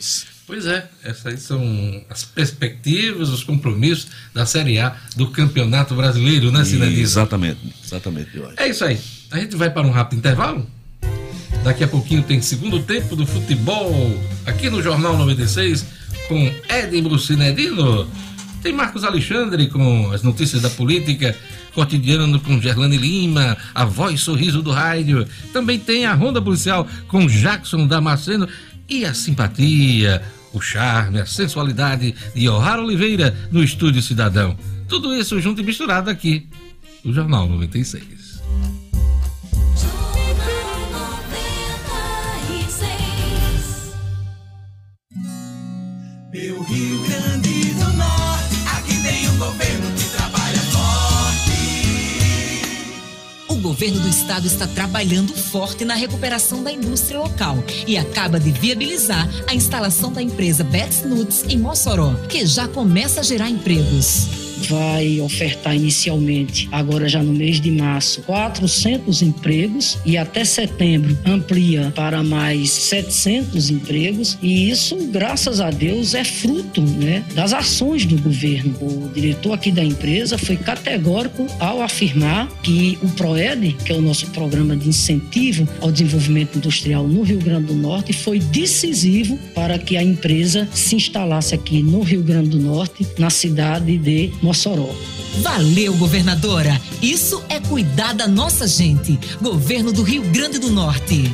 Speaker 1: Pois é, essas aí são as perspectivas, os compromissos da Série A do Campeonato Brasileiro, né, Sinadinho?
Speaker 4: Exatamente, exatamente hoje.
Speaker 1: É isso aí. A gente vai para um rápido intervalo. Daqui a pouquinho tem segundo tempo do futebol aqui no Jornal 96 com Edinho Cinedino. Tem Marcos Alexandre com as notícias da política, cotidiano com Gerlane Lima, a voz sorriso do rádio. Também tem a Ronda Policial com Jackson Damasceno e a simpatia, o charme, a sensualidade de O'Hara Oliveira no Estúdio Cidadão. Tudo isso junto e misturado aqui no Jornal 96.
Speaker 7: Rio Grande do Norte, aqui tem um governo que trabalha forte.
Speaker 8: O governo do estado está trabalhando forte na recuperação da indústria local e acaba de viabilizar a instalação da empresa Betts Nuts em Mossoró, que já começa a gerar empregos.
Speaker 9: Vai ofertar inicialmente, agora já no mês de março, 400 empregos e até setembro amplia para mais 700 empregos e isso, graças a Deus, é fruto né, das ações do governo. O diretor aqui da empresa foi categórico ao afirmar que o PROED, que é o nosso programa de incentivo ao desenvolvimento industrial no Rio Grande do Norte, foi decisivo para que a empresa se instalasse aqui no Rio Grande do Norte, na cidade de Mossoró.
Speaker 8: Valeu, governadora! Isso é cuidar da nossa gente. Governo do Rio Grande do Norte.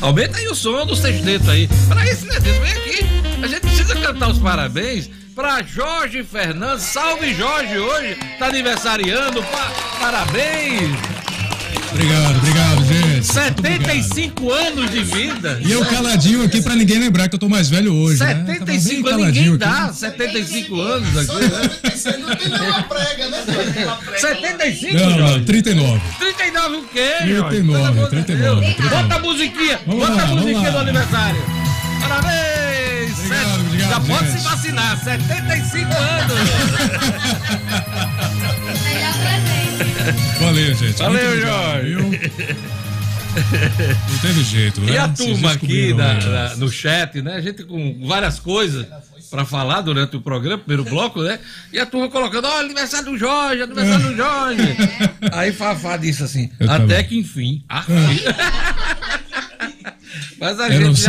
Speaker 1: Aumenta aí o som do sexteto aí. Para isso, né? Vem aqui. A gente precisa cantar os parabéns para Jorge Fernandes. Salve Jorge hoje. Tá aniversariando. Pa- parabéns.
Speaker 5: Obrigado, obrigado, gente. Muito
Speaker 1: 75 anos de vida.
Speaker 5: E eu caladinho aqui pra ninguém lembrar que eu tô mais velho hoje, né? Tava bem
Speaker 1: 75 anos,
Speaker 5: caladinho
Speaker 1: ninguém
Speaker 5: aqui.
Speaker 1: dá 75 anos aqui, né?
Speaker 3: Aí não tem nenhuma prega, né?
Speaker 1: 75,
Speaker 5: Não, não,
Speaker 1: Jorge?
Speaker 5: 39.
Speaker 1: 39 o quê, Jorge?
Speaker 5: 39,
Speaker 1: Pelo amor de
Speaker 5: 39,
Speaker 1: Deus.
Speaker 5: 39.
Speaker 1: Bota a musiquinha,
Speaker 5: Vamos
Speaker 1: bota
Speaker 5: lá,
Speaker 1: a musiquinha do aniversário. Parabéns!
Speaker 5: Obrigado, obrigado.
Speaker 1: Já pode
Speaker 5: gente.
Speaker 1: se vacinar, 75 anos.
Speaker 5: Valeu, gente.
Speaker 1: Valeu,
Speaker 5: Muito obrigado,
Speaker 1: Jorge.
Speaker 5: Não teve jeito, né?
Speaker 1: E a turma aqui na- na- no chat, né? A gente com várias coisas para falar durante o programa, primeiro bloco, né? E a turma colocando, ó, aniversário do Jorge, aniversário do Jorge. Aí Fafá disse assim,
Speaker 5: Eu
Speaker 1: até
Speaker 5: também.
Speaker 1: que enfim. Ah, Mas a
Speaker 5: Era um
Speaker 1: gente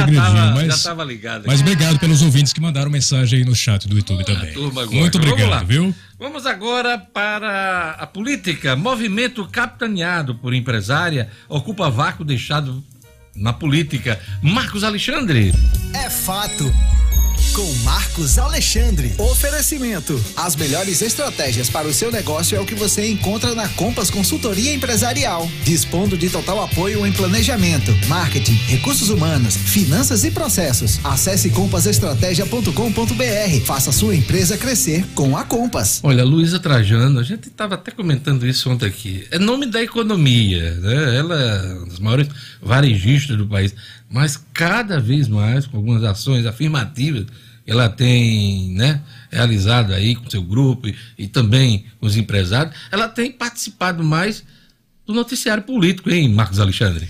Speaker 5: mas,
Speaker 1: já tava ligado.
Speaker 5: mas obrigado pelos ouvintes que mandaram mensagem aí no chat do YouTube também. Muito
Speaker 1: Vamos
Speaker 5: obrigado, viu?
Speaker 1: Vamos agora para a política. Movimento capitaneado por empresária ocupa vácuo deixado na política. Marcos Alexandre.
Speaker 10: É fato. Com Marcos Alexandre. Oferecimento. As melhores estratégias para o seu negócio é o que você encontra na Compass Consultoria Empresarial. Dispondo de total apoio em planejamento, marketing, recursos humanos, finanças e processos. Acesse compassestratégia.com.br. Faça sua empresa crescer com a Compass.
Speaker 1: Olha, Luísa Trajano, a gente estava até comentando isso ontem aqui. É nome da economia, né? Ela é uma das maiores varejistas do país. Mas cada vez mais, com algumas ações afirmativas, ela tem né, realizado aí com seu grupo e, e também com os empresários, ela tem participado mais do noticiário político, hein, Marcos Alexandre?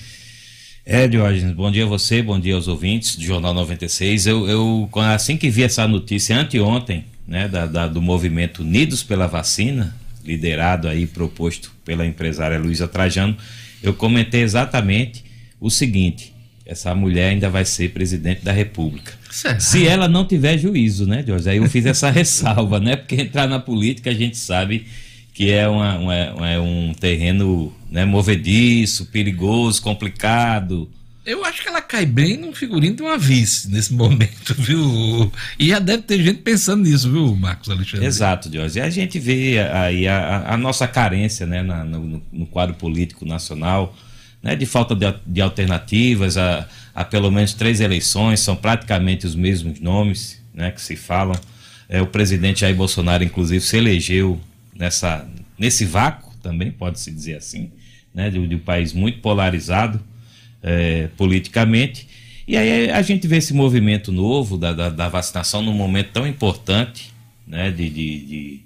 Speaker 11: É, Diógenes, bom dia a você, bom dia aos ouvintes do Jornal 96. Eu, eu assim que vi essa notícia anteontem, né, da, da- do movimento Unidos pela Vacina, liderado aí, proposto pela empresária Luísa Trajano, eu comentei exatamente o seguinte: essa mulher ainda vai ser presidente da República.
Speaker 1: Será?
Speaker 11: Se ela não tiver juízo, né, Jorge? Aí eu fiz essa ressalva, né? Porque entrar na política a gente sabe que é, uma, uma- é um terreno né, movediço, perigoso, complicado.
Speaker 1: Eu acho que ela cai bem num figurino de uma vice nesse momento, viu? E já deve ter gente pensando nisso, viu, Marcos Alexandre?
Speaker 11: Exato, Jorge. E a gente vê aí a, a- a nossa carência né, na- no, no quadro político nacional, né, de falta de, de alternativas, a, a pelo menos três eleições, são praticamente os mesmos nomes né, que se falam. É, o presidente Jair Bolsonaro, inclusive, se elegeu nessa, nesse vácuo, também pode-se dizer assim, né, de, de um país muito polarizado é, politicamente. E aí a gente vê esse movimento novo da, da, da vacinação num momento tão importante né, de, de,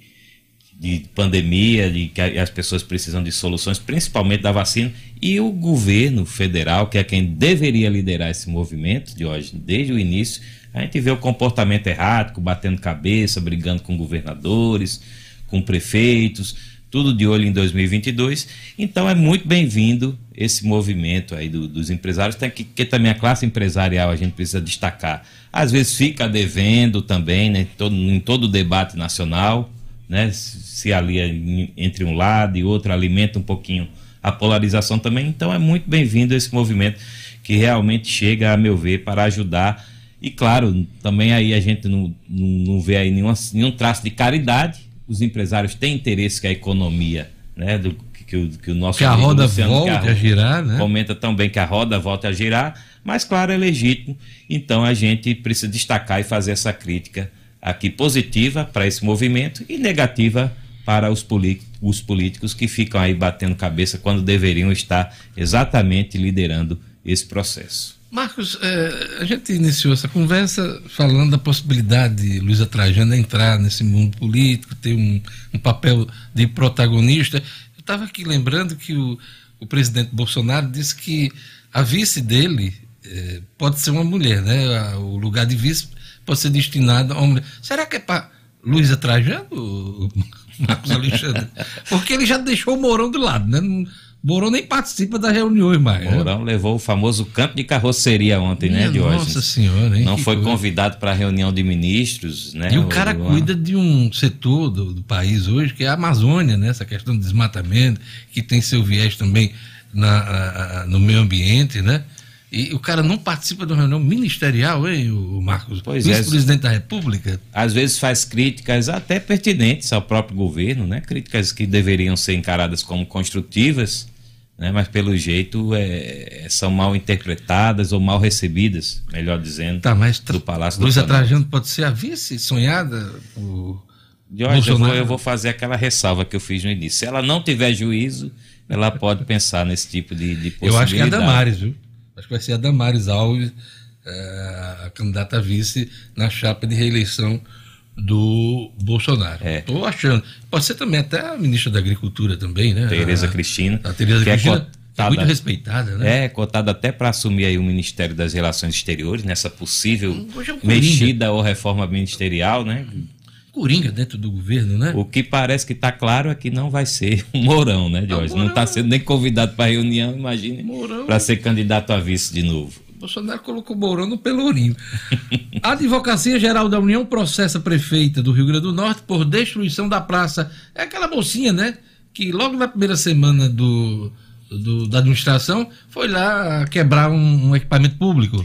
Speaker 11: de, de pandemia, de que as pessoas precisam de soluções, principalmente da vacina, e o governo federal, que é quem deveria liderar esse movimento de hoje, desde o início, a gente vê o comportamento errático, batendo cabeça, brigando com governadores, com prefeitos, tudo de olho em 2022. Então é muito bem-vindo esse movimento aí do- dos empresários, que, que também a classe empresarial a gente precisa destacar. Às vezes fica devendo também, né, todo, em todo o debate nacional, né, se alia em- entre um lado e outro, alimenta um pouquinho a polarização também. Então é muito bem-vindo esse movimento que realmente chega, a meu ver, para ajudar. E claro, também aí a gente não, não, não vê aí nenhuma, nenhum traço de caridade. Os empresários têm interesse que a economia, né, do, que, o, que o nosso
Speaker 1: Que a roda
Speaker 11: Luciano
Speaker 1: volte
Speaker 11: Carro
Speaker 1: a girar, né?
Speaker 11: Comenta também que a roda volte a girar, mas claro, é legítimo. Então a gente precisa destacar e fazer essa crítica aqui positiva para esse movimento e negativa para os, os políticos que ficam aí batendo cabeça quando deveriam estar exatamente liderando esse processo.
Speaker 1: Marcos, eh, a gente iniciou essa conversa falando da possibilidade de Luísa Trajano entrar nesse mundo político, ter um, um papel de protagonista. Eu estava aqui lembrando que o, o presidente Bolsonaro disse que a vice dele eh, pode ser uma mulher, né? O lugar de vice pode ser destinado a mulher. Será que é para Luísa Trajano, Marcos Alexandre? Porque ele já deixou o Mourão do lado, né? Mourão nem participa das reuniões mais. né?
Speaker 11: Mourão levou o famoso campo de carroceria ontem, né,
Speaker 1: Minha
Speaker 11: Diógenes?
Speaker 1: Nossa Senhora, hein?
Speaker 11: Não foi
Speaker 1: coisa.
Speaker 11: convidado para a reunião de ministros, né?
Speaker 1: E o cara
Speaker 11: O-
Speaker 1: cuida de um setor do, do país hoje, que é a Amazônia, né? essa questão do desmatamento, que tem seu viés também na, a- no meio ambiente, né? E o cara não participa de uma reunião ministerial, hein, o Marcos?
Speaker 11: Pois é.
Speaker 1: Vice-presidente da República.
Speaker 11: às vezes faz críticas até pertinentes ao próprio governo, né? Críticas que deveriam ser encaradas como construtivas, né? Mas pelo jeito é, são mal interpretadas ou mal recebidas, melhor dizendo,
Speaker 1: Tá, mas
Speaker 11: do Palácio do
Speaker 1: Luísa
Speaker 11: Planalto.
Speaker 1: Trajano pode ser a vice sonhada por
Speaker 11: Jorge, eu vou, eu vou fazer aquela ressalva que eu fiz no início. Se ela não tiver juízo, ela pode pensar nesse tipo de, de
Speaker 1: Eu acho que é a
Speaker 11: possibilidade.
Speaker 1: Damares, viu? Acho que vai ser a Damares Alves eh, a candidata a vice na chapa de reeleição do Bolsonaro.
Speaker 11: É.
Speaker 1: Estou achando. Pode ser também até a ministra da Agricultura também, né?
Speaker 11: Tereza
Speaker 1: A-
Speaker 11: Cristina.
Speaker 1: A Tereza
Speaker 11: é
Speaker 1: Cristina
Speaker 11: cotada-
Speaker 1: muito respeitada, né?
Speaker 11: É, cotada até para assumir aí o Ministério das Relações Exteriores, nessa possível
Speaker 1: é
Speaker 11: mexida ou reforma ministerial, né?
Speaker 1: Coringa dentro do governo, né?
Speaker 11: O que parece que está claro é que não vai ser o Mourão, né, Jorge? Não está sendo nem convidado para reunião, imagine, para ser candidato a vice de novo.
Speaker 1: Bolsonaro colocou Mourão no pelourinho. A Advocacia Geral da União processa a prefeita do Rio Grande do Norte por destruição da praça. É aquela mocinha, né? Que logo na primeira semana do, do- da administração foi lá quebrar um, um equipamento público.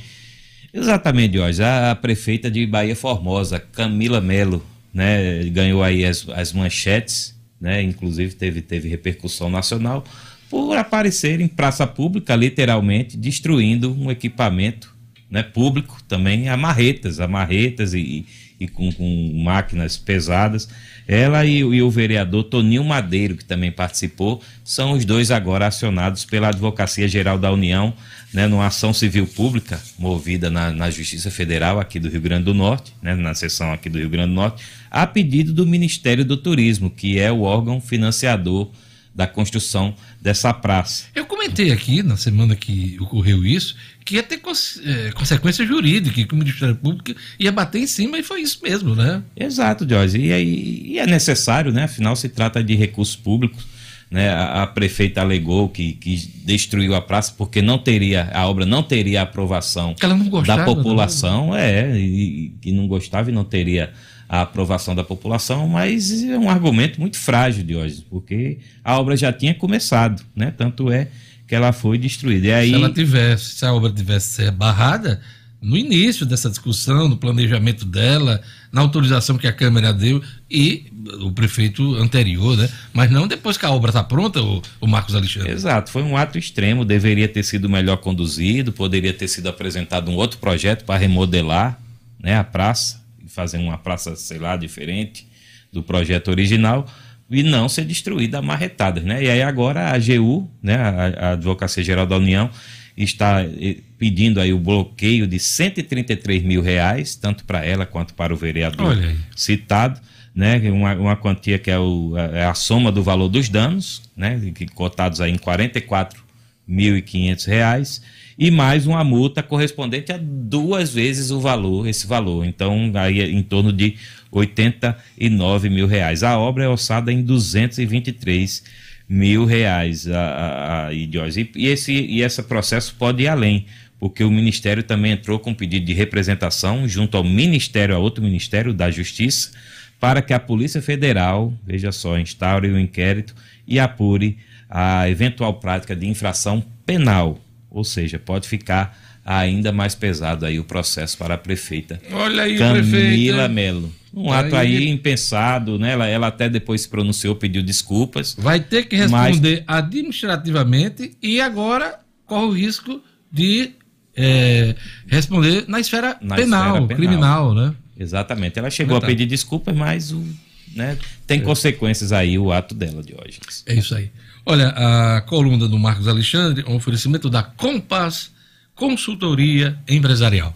Speaker 11: Exatamente, Jorge. A, a prefeita de Bahia Formosa, Camila Melo, né, ganhou aí as, as manchetes, né, inclusive teve, teve repercussão nacional, por aparecer em praça pública, literalmente, destruindo um equipamento né, público também, amarretas, amarretas e, e com, com máquinas pesadas. Ela e, e o vereador Toninho Madeiro, que também participou, são os dois agora acionados pela Advocacia Geral da União, né, numa ação civil pública movida na, na Justiça Federal aqui do Rio Grande do Norte, né, na seção aqui do Rio Grande do Norte, a pedido do Ministério do Turismo, que é o órgão financiador da construção dessa praça.
Speaker 1: Eu comentei aqui, na semana que ocorreu isso, que ia ter cons- eh, consequência jurídica, que o Ministério Público ia bater em cima e foi isso mesmo, né?
Speaker 11: Exato, Jorge. E, aí- e é necessário, né? Afinal, se trata de recursos públicos. Né? A, a prefeita alegou que, que destruiu a praça porque não teria, a obra não teria a aprovação
Speaker 1: não gostava,
Speaker 11: da
Speaker 1: né?
Speaker 11: população, é, e, que não gostava e não teria a aprovação da população, mas é um argumento muito frágil de hoje, porque a obra já tinha começado, né? Tanto é que ela foi destruída. E aí,
Speaker 1: Se ela tivesse, se a obra tivesse barrada, no início dessa discussão, no planejamento dela, na autorização que a Câmara deu e o prefeito anterior, né? Mas não depois que a obra está pronta, o, o Marcos Alexandre.
Speaker 11: Exato, foi um ato extremo, deveria ter sido melhor conduzido, poderia ter sido apresentado um outro projeto para remodelar né, a praça, fazer uma praça, sei lá, diferente do projeto original, e não ser destruída a marretadas. Né? E aí agora a AGU, né, a Advocacia Geral da União, está eh, pedindo aí o bloqueio de 133 mil reais, tanto para ela quanto para o vereador citado, né, uma, uma quantia que é, o, é a soma do valor dos danos, né, cotados aí em 44.500 reais, e mais uma multa correspondente a duas vezes o valor, esse valor. Então, aí é em torno de 89 mil reais. A obra é orçada em 223 mil reais a, a, a, e, Jorge. e, esse, e esse processo pode ir além, porque o Ministério também entrou com pedido de representação junto ao Ministério, a outro Ministério da Justiça, para que a Polícia Federal, veja só, instaure o inquérito e apure a eventual prática de infração penal. Ou seja, pode ficar ainda mais pesado aí o processo para a prefeita
Speaker 1: Olha aí
Speaker 11: Camila. Melo. Um
Speaker 1: Aí-
Speaker 11: ato aí impensado, né? Ela, ela até depois se pronunciou, pediu desculpas.
Speaker 1: Vai ter que
Speaker 11: Mas-
Speaker 1: responder administrativamente e agora corre o risco de eh, responder na esfera
Speaker 11: na
Speaker 1: penal,
Speaker 11: esfera penal.
Speaker 1: criminal, né?
Speaker 11: Exatamente. Ela chegou
Speaker 1: Verdade.
Speaker 11: a pedir desculpas, mas o, né, tem consequências aí o ato dela de hoje.
Speaker 1: É isso aí. Olha, a coluna do Marcos Alexandre, um oferecimento da Compass Consultoria Empresarial.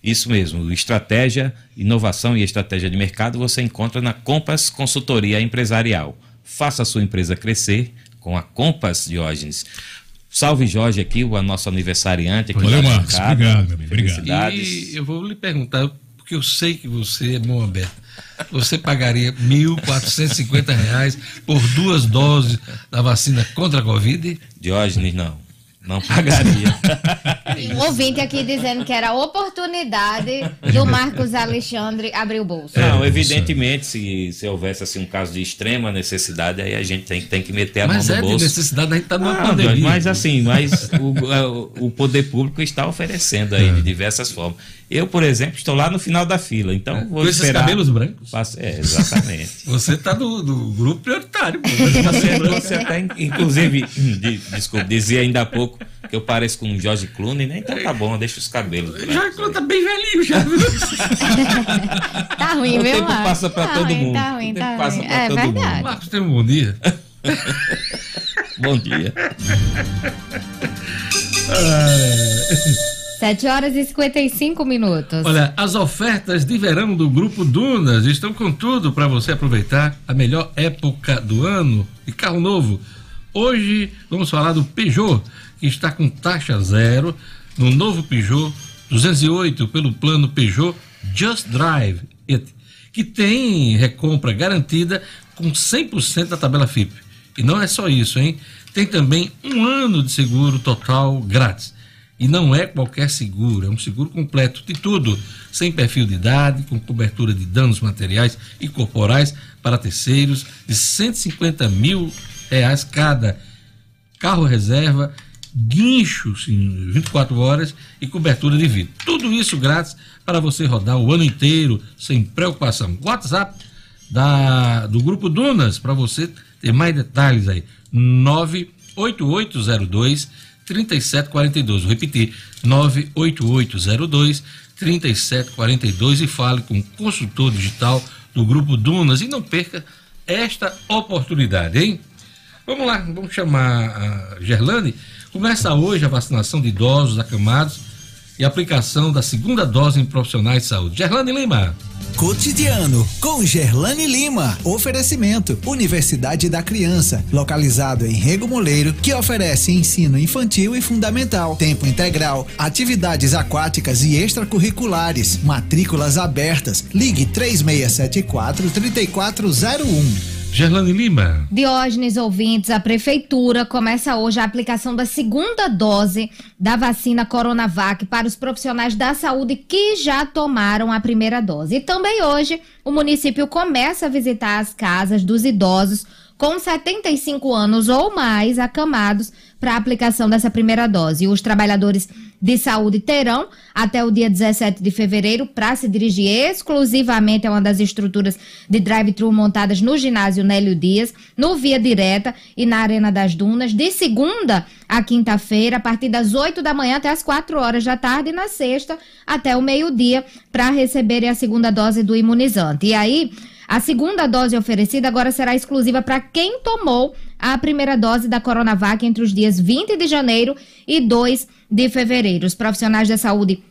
Speaker 11: Isso mesmo, estratégia, inovação e estratégia de mercado você encontra na Compass Consultoria Empresarial. Faça a sua empresa crescer com a Compass Diógenes. Salve Jorge aqui, o nosso aniversariante aqui
Speaker 5: Valeu, Marcos. Obrigado, meu. Obrigado.
Speaker 1: E eu vou lhe perguntar, porque eu sei que você é mão aberta. Você pagaria 1.450 reais por duas doses da vacina contra a Covid?
Speaker 11: Diógenes, não. Não pagaria.
Speaker 2: Um ouvinte aqui dizendo que era a oportunidade do Marcos Alexandre abrir o bolso.
Speaker 11: Não, evidentemente, se, se houvesse assim, um caso de extrema necessidade, aí a gente tem, tem que meter a
Speaker 1: Mas
Speaker 11: mão
Speaker 1: é
Speaker 11: no
Speaker 1: de
Speaker 11: bolso.
Speaker 1: necessidade, a gente está numa
Speaker 11: Não,
Speaker 1: pandemia.
Speaker 11: Mas assim, mas o, a- o poder público está oferecendo aí de diversas formas. Eu, por exemplo, estou lá no final da fila, então vou
Speaker 1: Com esses
Speaker 11: esperar.
Speaker 1: cabelos brancos?
Speaker 11: É, exatamente.
Speaker 1: Você está do, do grupo prioritário.
Speaker 11: Você, você até, inclusive, de, desculpa, dizia ainda há pouco que eu pareço com o Jorge Clooney, né? Então tá bom, deixa os cabelos.
Speaker 1: Já está bem velhinho, já.
Speaker 2: Tá ruim,
Speaker 11: O
Speaker 2: viu,
Speaker 11: tempo
Speaker 2: Marcos?
Speaker 11: passa pra
Speaker 2: tá
Speaker 11: todo
Speaker 2: ruim,
Speaker 11: mundo.
Speaker 2: Tá ruim,
Speaker 11: O
Speaker 2: tá
Speaker 11: tempo passa
Speaker 2: ruim.
Speaker 11: pra
Speaker 2: É
Speaker 11: todo mundo.
Speaker 2: verdade.
Speaker 1: Marcos, tem um bom dia.
Speaker 11: Bom dia.
Speaker 2: 7 horas e 55 minutos.
Speaker 1: Olha, as ofertas de verão do Grupo Dunas estão com tudo para você aproveitar a melhor época do ano de carro novo. Hoje vamos falar do Peugeot, está com taxa zero no novo Peugeot 208 pelo plano Peugeot Just Drive, que tem recompra garantida com 100% da tabela FIP. E não é só isso, hein? Tem também um ano de seguro total grátis. E não é qualquer seguro, é um seguro completo de tudo, sem perfil de idade, com cobertura de danos materiais e corporais para terceiros de 150 mil reais cada. Carro reserva, guinchos em 24 horas e cobertura de vidro. Tudo isso grátis para você rodar o ano inteiro sem preocupação. WhatsApp da, do Grupo Dunas para você ter mais detalhes aí. 98802 3742. Vou repetir: 98802 3742 e fale com o consultor digital do Grupo Dunas e não perca esta oportunidade, hein? Vamos lá, vamos chamar a Gerlane. Começa hoje a vacinação de idosos acamados e aplicação da segunda dose em profissionais de saúde. Gerlane Lima.
Speaker 10: Cotidiano com Gerlane Lima. Oferecimento: Universidade da Criança, localizado em Rego Moleiro, que oferece ensino infantil e fundamental, tempo integral, atividades aquáticas e extracurriculares, matrículas abertas. Ligue 3674 3401.
Speaker 1: Gerlane Lima.
Speaker 2: Diógenes ouvintes, a prefeitura começa hoje a aplicação da segunda dose da vacina Coronavac para os profissionais da saúde que já tomaram a primeira dose. E também hoje o município começa a visitar as casas dos idosos com 75 anos ou mais acamados para a aplicação dessa primeira dose. Os trabalhadores de saúde terão até o dia 17 de fevereiro para se dirigir exclusivamente a uma das estruturas de drive-thru montadas no ginásio Nélio Dias, no Via Direta e na Arena das Dunas, de segunda a quinta-feira, a partir das 8 da manhã até as 4 horas da tarde, e na sexta até o meio-dia, para receberem a segunda dose do imunizante. E aí. A segunda dose oferecida agora será exclusiva para quem tomou a primeira dose da Coronavac entre os dias 20 de janeiro e 2 de fevereiro. Os profissionais da saúde,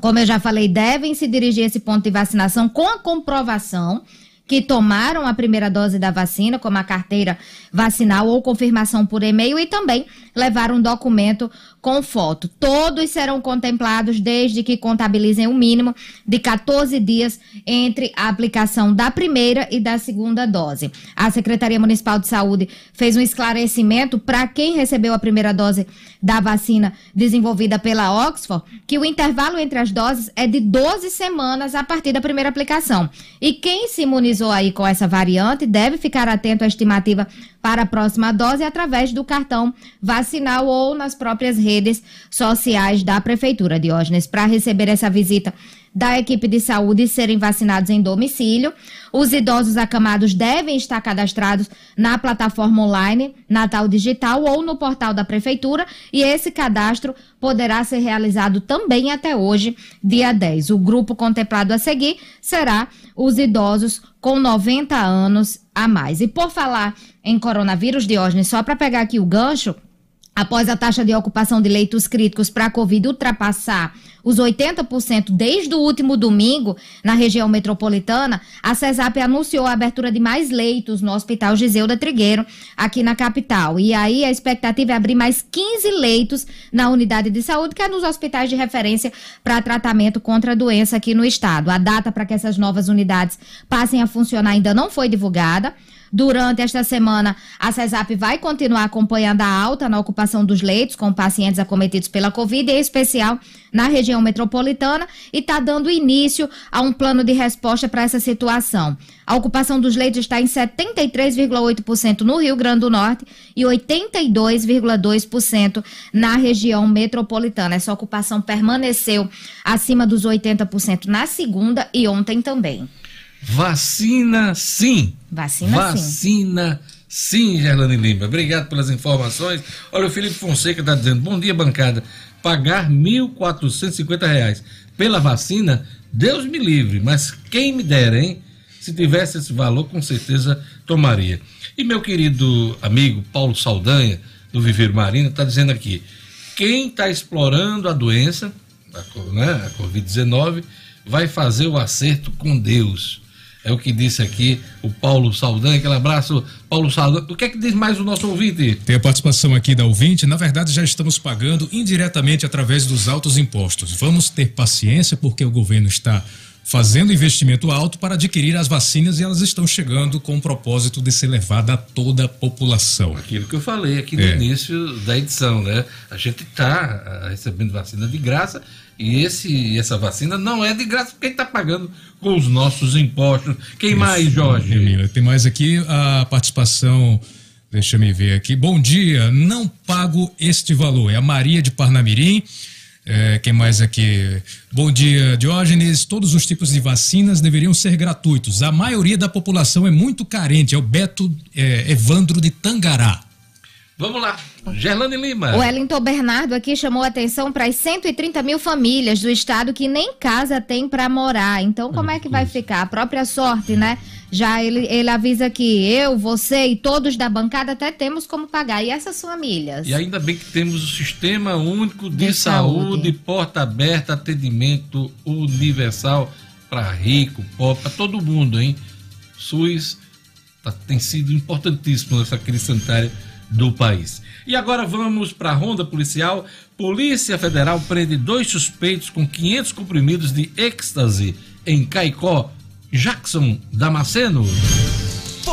Speaker 2: como eu já falei, devem se dirigir a esse ponto de vacinação com a comprovação que tomaram a primeira dose da vacina, como a carteira vacinal ou confirmação por e-mail, e também levar um documento com foto. Todos serão contemplados desde que contabilizem o um mínimo de 14 dias entre a aplicação da primeira e da segunda dose. A Secretaria Municipal de Saúde fez um esclarecimento para quem recebeu a primeira dose da vacina desenvolvida pela Oxford, que o intervalo entre as doses é de 12 semanas a partir da primeira aplicação. E quem se imunizou aí com essa variante deve ficar atento à estimativa para a próxima dose através do cartão vacinal ou nas próprias redes sociais da Prefeitura, Diógenes. Para receber essa visita da equipe de saúde e serem vacinados em domicílio, os idosos acamados devem estar cadastrados na plataforma online Natal Digital ou no portal da Prefeitura e esse cadastro poderá ser realizado também até hoje, dia 10. O grupo contemplado a seguir será os idosos com 90 anos a mais. E por falar em coronavírus, Diógenes, só para pegar aqui o gancho, após a taxa de ocupação de leitos críticos para a Covid ultrapassar os 80% desde o último domingo na região metropolitana, a CESAP anunciou a abertura de mais leitos no Hospital Giseuda Trigueiro, aqui na capital. E aí a expectativa é abrir mais 15 leitos na unidade de saúde, que é nos hospitais de referência para tratamento contra a doença aqui no estado. A data para que essas novas unidades passem a funcionar ainda não foi divulgada. Durante esta semana, a CESAP vai continuar acompanhando a alta na ocupação dos leitos com pacientes acometidos pela Covid, em especial na região metropolitana, e está dando início a um plano de resposta para essa situação. A ocupação dos leitos está em 73,8% no Rio Grande do Norte e 82,2% na região metropolitana. Essa ocupação permaneceu acima dos 80% na segunda e ontem também.
Speaker 1: Vacina sim.
Speaker 2: Vacina,
Speaker 1: Vacina sim. sim, Gerlane Lima. Obrigado pelas informações. Olha, o Felipe Fonseca está dizendo: bom dia, bancada. Pagar R$ 1.450 pela vacina, Deus me livre, mas quem me dera, hein? Se tivesse esse valor, com certeza tomaria. E meu querido amigo Paulo Saldanha, do Viveiro Marina, está dizendo aqui: quem está explorando a doença a, né, a Covid-19, vai fazer o acerto com Deus. É o que disse aqui o Paulo Saldanha. Aquele abraço, Paulo Saldanha. O que é que diz mais o nosso ouvinte?
Speaker 5: Tem a participação aqui da ouvinte. Na verdade, já estamos pagando indiretamente através dos altos impostos. Vamos ter paciência, porque o governo está fazendo investimento alto para adquirir as vacinas e elas estão chegando com o propósito de ser levada a toda a população.
Speaker 1: Aquilo que eu falei aqui no
Speaker 5: É.
Speaker 1: início da edição, né? A gente está recebendo vacina de graça e esse, essa vacina não é de graça porque está pagando com os nossos impostos. Quem mais, Jorge?
Speaker 5: Tem mais aqui a participação. Deixa eu ver aqui. Bom dia, não pago este valor. É a Maria de Parnamirim. É, quem mais aqui? Bom dia, Diógenes. Todos os tipos de vacinas deveriam ser gratuitos. A maioria da população é muito carente. É o Beto é, Evandro de Tangará.
Speaker 1: Vamos lá, Gerlane Lima.
Speaker 2: O Wellington Bernardo aqui chamou a atenção para as 130 mil famílias do estado que nem casa tem para morar. Então, como é que vai ficar? A própria sorte, né? Já ele, ele avisa que eu, você e todos da bancada até temos como pagar. E essas famílias?
Speaker 1: E ainda bem que temos o Sistema Único de,
Speaker 2: De
Speaker 1: saúde,
Speaker 2: Saúde.
Speaker 1: porta aberta, atendimento universal para rico, pobre, para todo mundo, hein? SUS tá- tem sido importantíssimo nessa crise sanitária do país. E agora vamos para a ronda policial. Polícia Federal prende dois suspeitos com 500 comprimidos de êxtase em Caicó. Jackson Damasceno.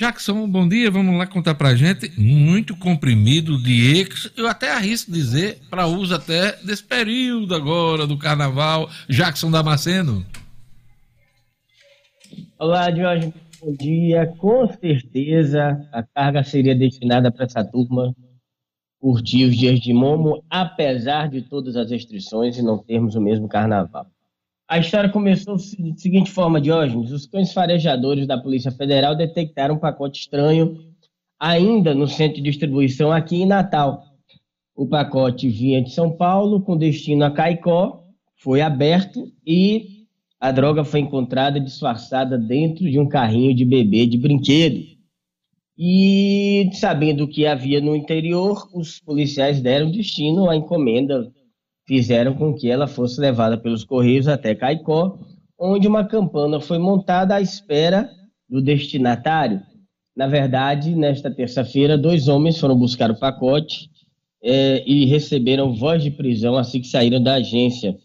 Speaker 1: Jackson, bom dia. Vamos lá contar pra gente. Muito comprimido de ex. Eu até arrisco dizer para uso até desse período agora do carnaval. Jackson Damasceno.
Speaker 12: Olá, Jorge. Bom dia. Com certeza a carga seria destinada para essa turma curtir os dias de Momo, apesar de todas as restrições e não termos o mesmo carnaval. A história começou da seguinte forma, Diógenes. Os cães farejadores da Polícia Federal detectaram um pacote estranho ainda no centro de distribuição aqui em Natal. O pacote vinha de São Paulo com destino a Caicó, foi aberto e a droga foi encontrada disfarçada dentro de um carrinho de bebê de brinquedo. E sabendo o que havia no interior, os policiais deram destino à encomenda, fizeram com que ela fosse levada pelos correios até Caicó, onde uma campana foi montada à espera do destinatário. Na verdade, nesta terça-feira, dois homens foram buscar o pacote eh, e receberam voz de prisão assim que saíram da agência.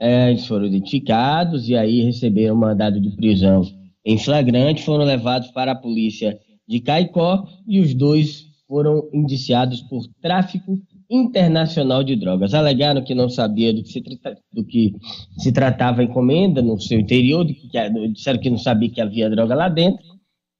Speaker 12: Eh, eles foram identificados e aí receberam mandado de prisão em flagrante, foram levados para a polícia de Caicó e os dois foram indiciados por tráfico internacional de drogas. Alegaram que não sabia do que se, trata- do que se tratava a encomenda no seu interior, que, disseram que não sabia que havia droga lá dentro,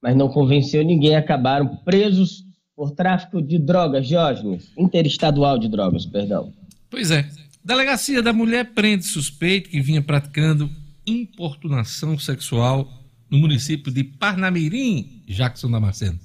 Speaker 12: mas não convenceu ninguém, acabaram presos por tráfico de drogas, Diógenes, interestadual de drogas, perdão.
Speaker 1: Pois é. Delegacia da Mulher prende suspeito que vinha praticando importunação sexual no município de Parnamirim, Jackson Damasceno.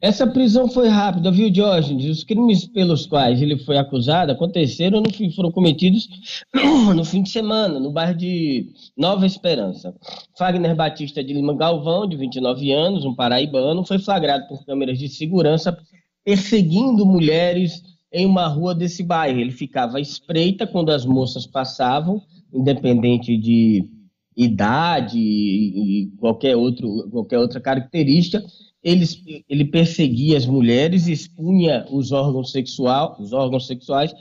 Speaker 12: Essa prisão foi rápida, viu, Diógenes? Os crimes pelos quais ele foi acusado aconteceram no fim, foram cometidos no fim de semana, no bairro de Nova Esperança. Fagner Batista de Lima Galvão, de 29 anos, um paraibano, foi flagrado por câmeras de segurança perseguindo mulheres em uma rua desse bairro. Ele ficava à espreita quando as moças passavam, independente de idade e, qualquer, outro, qualquer outra característica. Ele, ele perseguia as mulheres, expunha os órgãos, sexual, os órgãos sexuais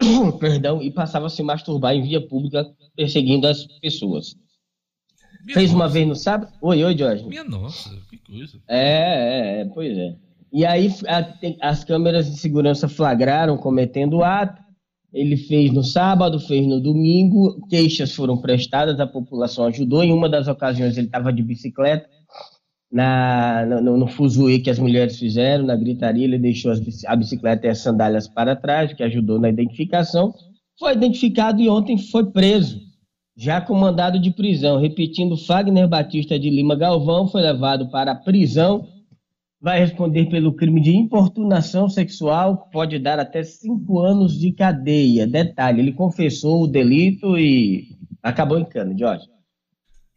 Speaker 12: perdão, e passava a se masturbar em via pública, perseguindo as pessoas. Fez uma vez no sábado. Oi, oi, Jorge.
Speaker 1: Minha nossa, que coisa.
Speaker 12: É, é, é, pois é. E aí a- as câmeras de segurança flagraram cometendo o ato. Ele fez no sábado, fez no domingo. Queixas foram prestadas, a população ajudou. Em uma das ocasiões ele estava de bicicleta na, no, no fuzuê que as mulheres fizeram, na gritaria, ele deixou as a bicicleta e as sandálias para trás, que ajudou na identificação. Foi identificado e ontem foi preso. já com mandado de prisão. Repetindo, Fagner Batista de Lima Galvão foi levado para a prisão. Vai responder pelo crime de importunação sexual, pode dar até cinco anos de cadeia. Detalhe, ele confessou o delito e acabou em cana, Jorge.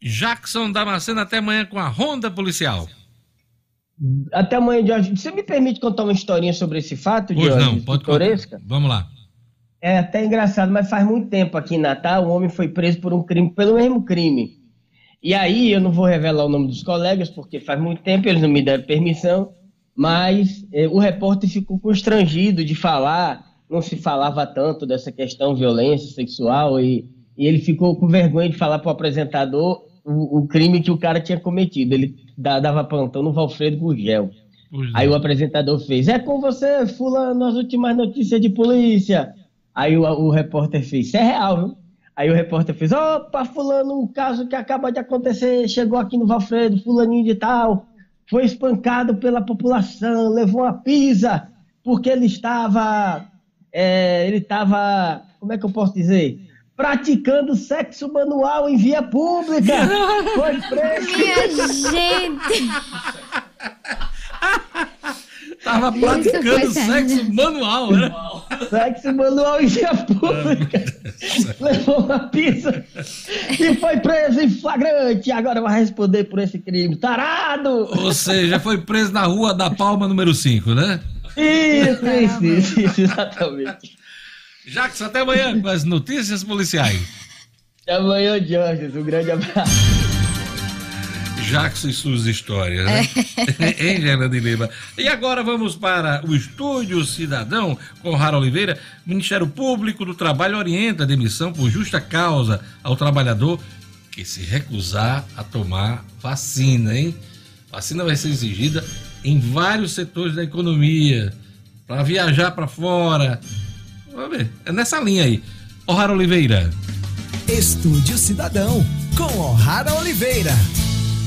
Speaker 1: Jackson Damasceno, até amanhã com a Ronda Policial.
Speaker 12: Até amanhã, Jorge. Você me permite contar uma historinha sobre esse fato,
Speaker 1: Pois
Speaker 12: Jorge?
Speaker 1: não, pode contar. Vamos lá.
Speaker 12: É até engraçado, mas faz muito tempo aqui em Natal, um homem foi preso por um crime, pelo mesmo crime. E aí, eu não vou revelar o nome dos colegas, porque faz muito tempo, eles não me deram permissão, mas eh, o repórter ficou constrangido de falar, não se falava tanto dessa questão violência sexual, e, e ele ficou com vergonha de falar para o apresentador o, o crime que o cara tinha cometido. Ele da- dava plantão no Valfredo Gurgel. Aí o apresentador fez: É com você, Fulano, as últimas notícias de polícia. Aí o, o repórter fez: Isso é real, viu? Aí o repórter fez: Opa, Fulano, um caso que acaba de acontecer. Chegou aqui no Valfredo, Fulaninho de Tal. Foi espancado pela população, levou uma pisa, porque ele estava. é, ele estava. Como é que eu posso dizer? Praticando sexo manual em via pública. Foi preso.
Speaker 2: Minha gente!
Speaker 1: Tava praticando sexo manual, né?
Speaker 12: Sexo manual em via pública. Levou uma pizza e foi preso em flagrante. Agora vai responder por esse crime. Tarado!
Speaker 1: Ou seja, foi preso na rua da Palma número 5, né?
Speaker 12: Isso, isso, isso, isso, exatamente.
Speaker 1: Jackson, até amanhã com as notícias policiais.
Speaker 12: Até amanhã, Jorge. Um grande abraço.
Speaker 1: Jackson e suas histórias, né? hein, Gena de Lima? E agora vamos para o Estúdio Cidadão com Rara Oliveira. O Ministério Público do Trabalho orienta a demissão por justa causa ao trabalhador que se recusar a tomar vacina, hein? Vacina vai ser exigida em vários setores da economia, para viajar para fora. Vamos ver, é nessa linha aí. Ô, Rara Oliveira.
Speaker 10: Estúdio Cidadão, com O'Hara Oliveira.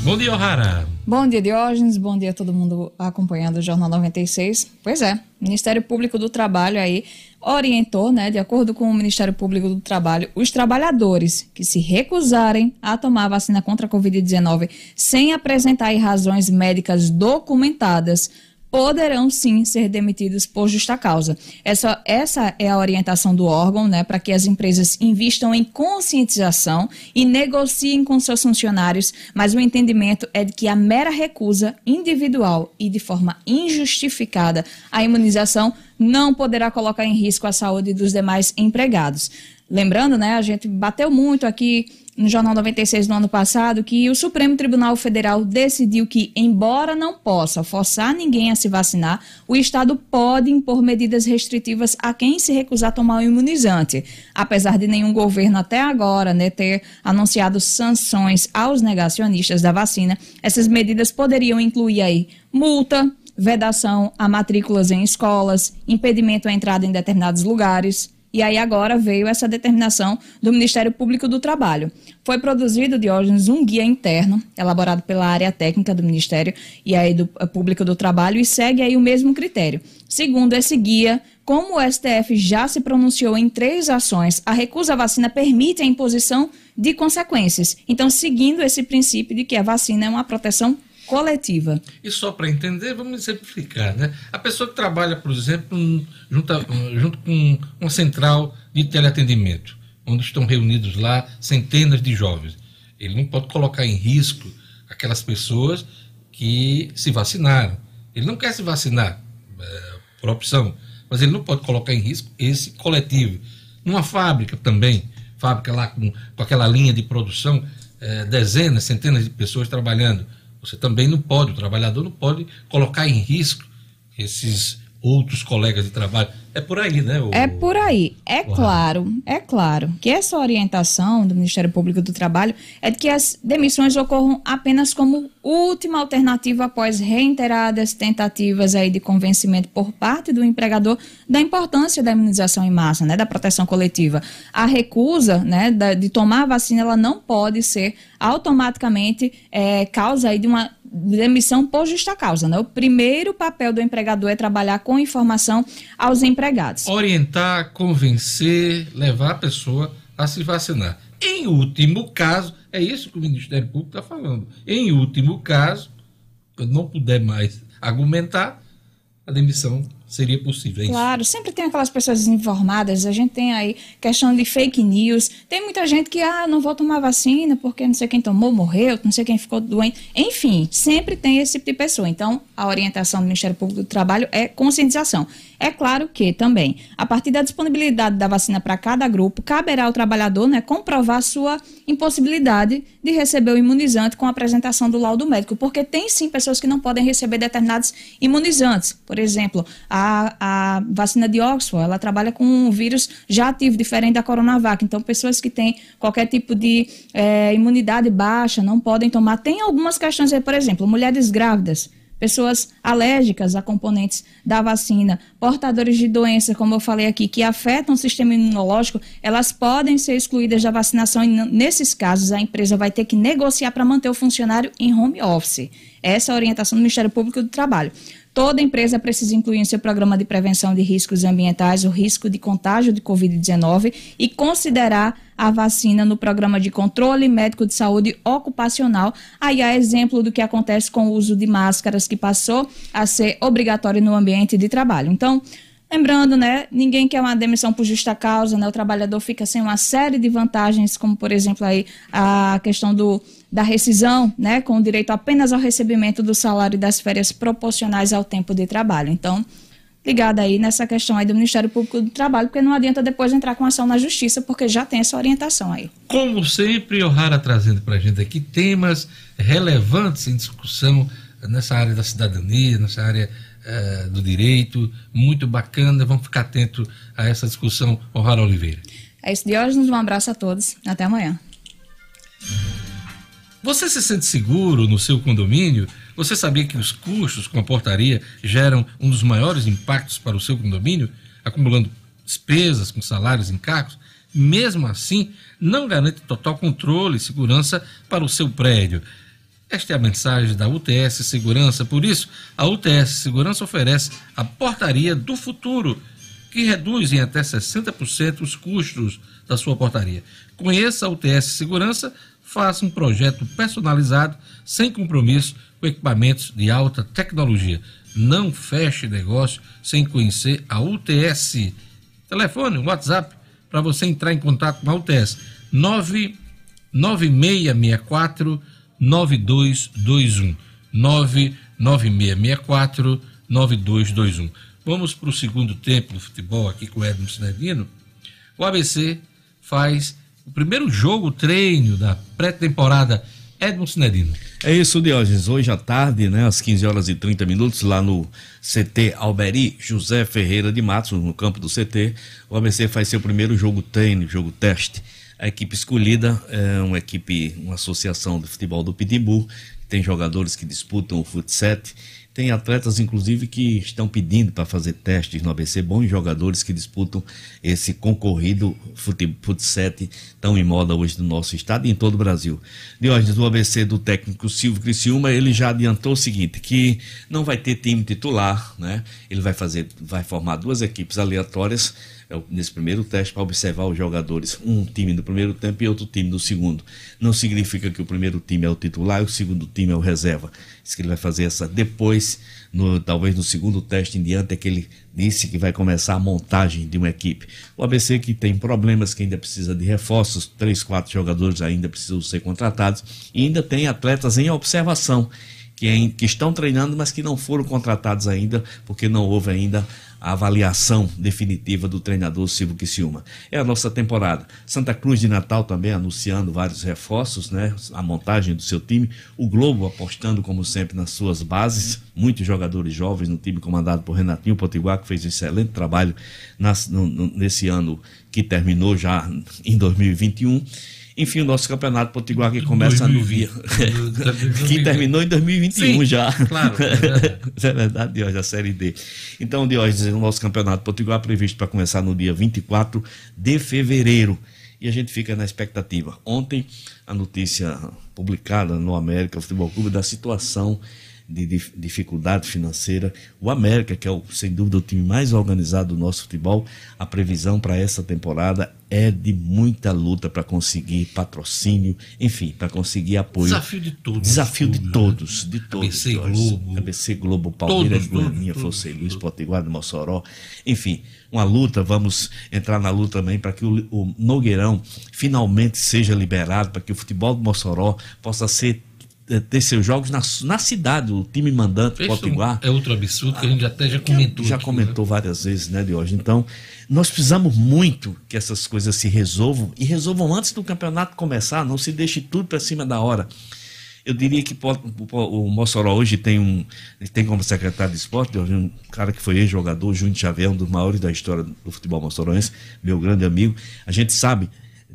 Speaker 1: Bom dia, O'Hara.
Speaker 13: Bom dia, Diógenes. Bom dia a todo mundo acompanhando o Jornal 96. Pois é, o Ministério Público do Trabalho aí orientou, né, de acordo com o Ministério Público do Trabalho, os trabalhadores que se recusarem a tomar a vacina contra a Covid-19 sem apresentar aí razões médicas documentadas poderão sim ser demitidos por justa causa. Essa, essa é a orientação do órgão, né, para que as empresas invistam em conscientização e negociem com seus funcionários, mas o entendimento é de que a mera recusa individual e de forma injustificada à imunização não poderá colocar em risco a saúde dos demais empregados. Lembrando, né, a gente bateu muito aqui no Jornal 96 no ano passado que o Supremo Tribunal Federal decidiu que, embora não possa forçar ninguém a se vacinar, o Estado pode impor medidas restritivas a quem se recusar a tomar o imunizante. Apesar de nenhum governo até agora né, ter anunciado sanções aos negacionistas da vacina, essas medidas poderiam incluir aí multa, vedação a matrículas em escolas, impedimento à entrada em determinados lugares. E aí agora veio essa determinação do Ministério Público do Trabalho. Foi produzido, Diógenes, um guia interno, elaborado pela área técnica do Ministério e aí do eh, Público do Trabalho, e segue aí o mesmo critério. Segundo esse guia, como o STF já se pronunciou em três ações, a recusa à vacina permite a imposição de consequências. Então, seguindo esse princípio de que a vacina é uma proteção coletiva.
Speaker 1: E só para entender, vamos exemplificar, né? A pessoa que trabalha, por exemplo, junto, a- junto com uma central de teleatendimento, onde estão reunidos lá centenas de jovens, ele não pode colocar em risco aquelas pessoas que se vacinaram. Ele não quer se vacinar é, por opção, mas ele não pode colocar em risco esse coletivo. Numa fábrica também, fábrica lá com, com aquela linha de produção, é, dezenas, centenas de pessoas trabalhando. Você também não pode, o trabalhador não pode colocar em risco esses outros colegas de trabalho. É por aí, né? o-
Speaker 13: É por aí. É claro, é claro que essa orientação do Ministério Público do Trabalho é de que as demissões ocorram apenas como última alternativa após reiteradas tentativas aí de convencimento por parte do empregador da importância da imunização em massa, né, da proteção coletiva. A recusa, né, de tomar a vacina, ela não pode ser automaticamente eh, causa aí de uma demissão por justa causa, né? O primeiro papel do empregador é trabalhar com informação aos empregados.
Speaker 1: Orientar, convencer, levar a pessoa a se vacinar. Em último caso, é isso que o Ministério Público está falando. Em último caso, quando não puder mais argumentar, a demissão seria possível. É?
Speaker 13: Claro, sempre tem aquelas pessoas desinformadas. A gente tem aí questão de fake news. Tem muita gente que, ah, não vou tomar vacina porque não sei quem tomou, morreu, não sei quem ficou doente. Enfim, sempre tem esse tipo de pessoa. Então, a orientação do Ministério Público do Trabalho é conscientização. É claro que também, a partir da disponibilidade da vacina para cada grupo, caberá ao trabalhador né, comprovar sua impossibilidade de receber o imunizante com a apresentação do laudo médico, porque tem sim pessoas que não podem receber determinados imunizantes. Por exemplo, a, a vacina de Oxford, ela trabalha com um vírus já ativo, diferente da Coronavac. Então, pessoas que têm qualquer tipo de é, imunidade baixa não podem tomar. Tem algumas questões aí, por exemplo, mulheres grávidas pessoas alérgicas a componentes da vacina, portadores de doenças, como eu falei aqui, que afetam o sistema imunológico, elas podem ser excluídas da vacinação e, nesses casos, a empresa vai ter que negociar para manter o funcionário em home office. Essa é a orientação do Ministério Público do Trabalho. Toda empresa precisa incluir em seu programa de prevenção de riscos ambientais o risco de contágio de Covid-19 e considerar a vacina no programa de controle médico de saúde ocupacional. Aí há exemplo do que acontece com o uso de máscaras, que passou a ser obrigatório no ambiente de trabalho. Então, Lembrando, né, ninguém quer uma demissão por justa causa, né, o trabalhador fica sem uma série de vantagens, como por exemplo aí a questão do, da rescisão, né, com direito apenas ao recebimento do salário e das férias proporcionais ao tempo de trabalho. Então, ligada aí nessa questão aí do Ministério Público do Trabalho, porque não adianta depois entrar com ação na Justiça, porque já tem essa orientação aí.
Speaker 1: Como sempre, O'Hara trazendo para a gente aqui temas relevantes em discussão nessa área da cidadania, nessa área eh, do direito, muito bacana. Vamos ficar atento a essa discussão, O'Hara Oliveira.
Speaker 13: É isso, Diógenes. Um abraço a todos. Até amanhã.
Speaker 1: Você se sente seguro no seu condomínio? Você sabia que os custos com a portaria geram um dos maiores impactos para o seu condomínio, acumulando despesas com salários e encargos? Mesmo assim, não garante total controle e segurança para o seu prédio. Esta é a mensagem da UTS Segurança. Por isso, a UTS Segurança oferece a portaria do futuro, que reduz em até 60% os custos da sua portaria. Conheça a UTS Segurança, faça um projeto personalizado, sem compromisso, com equipamentos de alta tecnologia. Não feche negócio sem conhecer a UTS. Telefone, WhatsApp, para você entrar em contato com a UTS. 99664 9221. 99664 9221. Vamos para o segundo tempo do futebol aqui com o Edmo Sinedino. O ABC faz o primeiro jogo treino da pré-temporada Edmo Sinedino.
Speaker 4: É isso, Diógenes. Hoje à tarde, né, às 15 horas e 30 minutos, lá no CT Alberi José Ferreira de Matos, no campo do CT, o ABC faz seu primeiro jogo treino, jogo teste. A equipe escolhida é uma equipe, uma associação de futebol do Pitbull, tem jogadores que disputam o futsal tem atletas, inclusive, que estão pedindo para fazer testes no ABC, bons jogadores que disputam esse concorrido futsal tão em moda hoje no nosso estado e em todo o Brasil. Diógenes, do ABC do técnico Silvio Criciúma, ele já adiantou o seguinte, que não vai ter time titular, né? Ele vai fazer, vai formar duas equipes aleatórias nesse primeiro teste para observar os jogadores, um time do primeiro tempo e outro time do segundo. Não significa que o primeiro time é o titular e o segundo time é o reserva. Isso que ele vai fazer essa depois, no, talvez no segundo teste em diante, é que ele disse que vai começar a montagem de uma equipe. O ABC que tem problemas, que ainda precisa de reforços, três, quatro jogadores ainda precisam ser contratados, e ainda tem atletas em observação. Que, que estão treinando, mas que não foram contratados ainda, porque não houve ainda a avaliação definitiva do treinador Silvio Criciúma. É a nossa temporada. Santa Cruz de Natal também anunciando vários reforços, né? A montagem do seu time. O Globo apostando, como sempre, nas suas bases. Muitos jogadores jovens no time comandado por Renatinho Potiguar, que fez um excelente trabalho nas, no, nesse ano que terminou já em 2021. Enfim, o nosso campeonato potiguar que começa 2020. no que terminou em 2021 Sim, já. Claro. É verdade, é verdade Diógenes, a Série D. Então, Diógenes, o nosso campeonato potiguar previsto para começar no dia 24 de fevereiro. E a gente fica na expectativa. Ontem, a notícia publicada no América Futebol Clube da situação de dif- dificuldade financeira. O América, que é o, sem dúvida o time mais organizado do nosso futebol, a previsão para essa temporada é de muita luta para conseguir patrocínio, enfim, para conseguir apoio.
Speaker 1: Desafio de todos.
Speaker 4: Desafio de
Speaker 1: né?
Speaker 4: todos, de todos.
Speaker 1: ABC. Globo.
Speaker 4: ABC Globo, Palmeiras, Goianinha, Força e Luiz, Potiguar, Mossoró. Enfim, uma luta, vamos entrar na luta também para que o, o Nogueirão finalmente seja liberado, para que o futebol do Mossoró possa ser ter seus jogos na, na cidade, o time mandante
Speaker 1: Isso
Speaker 4: Potiguar.
Speaker 1: é outro absurdo que a gente até já comentou.
Speaker 4: Já
Speaker 1: aqui,
Speaker 4: comentou várias vezes, né, de hoje. Então, nós precisamos muito que essas coisas se resolvam e resolvam antes do campeonato começar, não se deixe tudo para cima da hora. Eu diria que o Mossoró hoje tem um tem como secretário de esporte um cara que foi ex-jogador, Júnior Xavier, um dos maiores da história do futebol moçoroense, meu grande amigo. A gente sabe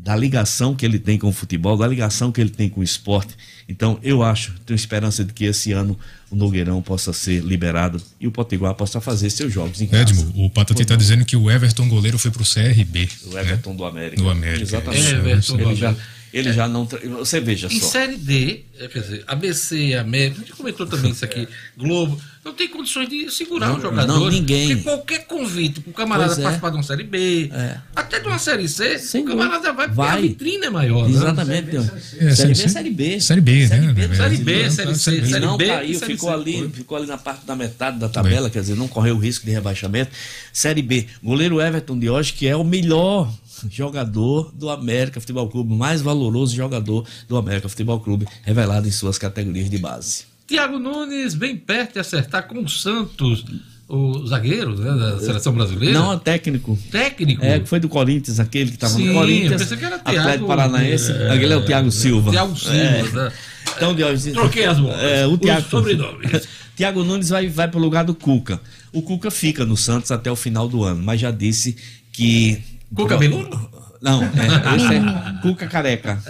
Speaker 4: da ligação que ele tem com o futebol, da ligação que ele tem com o esporte. Então, eu acho, tenho esperança de que esse ano o Nogueirão possa ser liberado e o Potiguar possa fazer seus jogos em casa.
Speaker 5: Edmo, o Patati está dizendo que o Everton goleiro foi pro CRB.
Speaker 4: O Everton do América.
Speaker 5: Do América.
Speaker 4: Exatamente.
Speaker 5: isso,
Speaker 1: Everton
Speaker 4: Ele já, Ele já não. tra- Você veja
Speaker 1: Em
Speaker 4: só.
Speaker 1: Série D, é, quer dizer, ABC, América, a gente comentou também isso aqui, Globo, não tem condições de segurar
Speaker 4: Não,
Speaker 1: os jogadores.
Speaker 4: não, ninguém.
Speaker 1: Porque qualquer convite para o camarada
Speaker 4: Pois é.
Speaker 1: participar de uma Série B, até de uma Série C,
Speaker 4: Sem
Speaker 1: o camarada vai, porque a
Speaker 4: Vai.
Speaker 1: vitrine é maior. né?
Speaker 4: Exatamente.
Speaker 5: É,
Speaker 4: série B. Série B.
Speaker 5: Série B, né?
Speaker 1: Série B,
Speaker 5: É,
Speaker 1: Série B,
Speaker 5: é,
Speaker 1: Série C,
Speaker 5: Série.
Speaker 4: E não
Speaker 1: e
Speaker 4: caiu, ficou ali, ficou ali na parte da metade da tabela, quer dizer, não correu o risco de rebaixamento. Série B, goleiro Everton de hoje, que é o melhor jogador do América Futebol Clube, o mais valoroso jogador do América Futebol Clube, revelado em suas categorias de base.
Speaker 1: Tiago Nunes, bem perto de acertar com o Santos, o zagueiro né, da seleção brasileira.
Speaker 4: Não, é técnico.
Speaker 1: Técnico.
Speaker 4: É, que foi do Corinthians, aquele que estava no
Speaker 1: eu
Speaker 4: Corinthians.
Speaker 1: pensei que era Thiago,
Speaker 4: Atlético Paranaense.
Speaker 1: é,
Speaker 4: aquele é o Thiago Silva.
Speaker 1: Thiago Silva,
Speaker 4: É.
Speaker 1: né?
Speaker 4: Então, de hoje.
Speaker 1: Troquei as bolas.
Speaker 4: É, o
Speaker 1: Os
Speaker 4: Thiago,
Speaker 1: sobrenomes.
Speaker 4: Thiago Nunes vai, vai para o lugar do Cuca. O Cuca fica no Santos até o final do ano, mas já disse que.
Speaker 1: Cuca Beludo?
Speaker 4: Não, é, esse é Cuca Careca.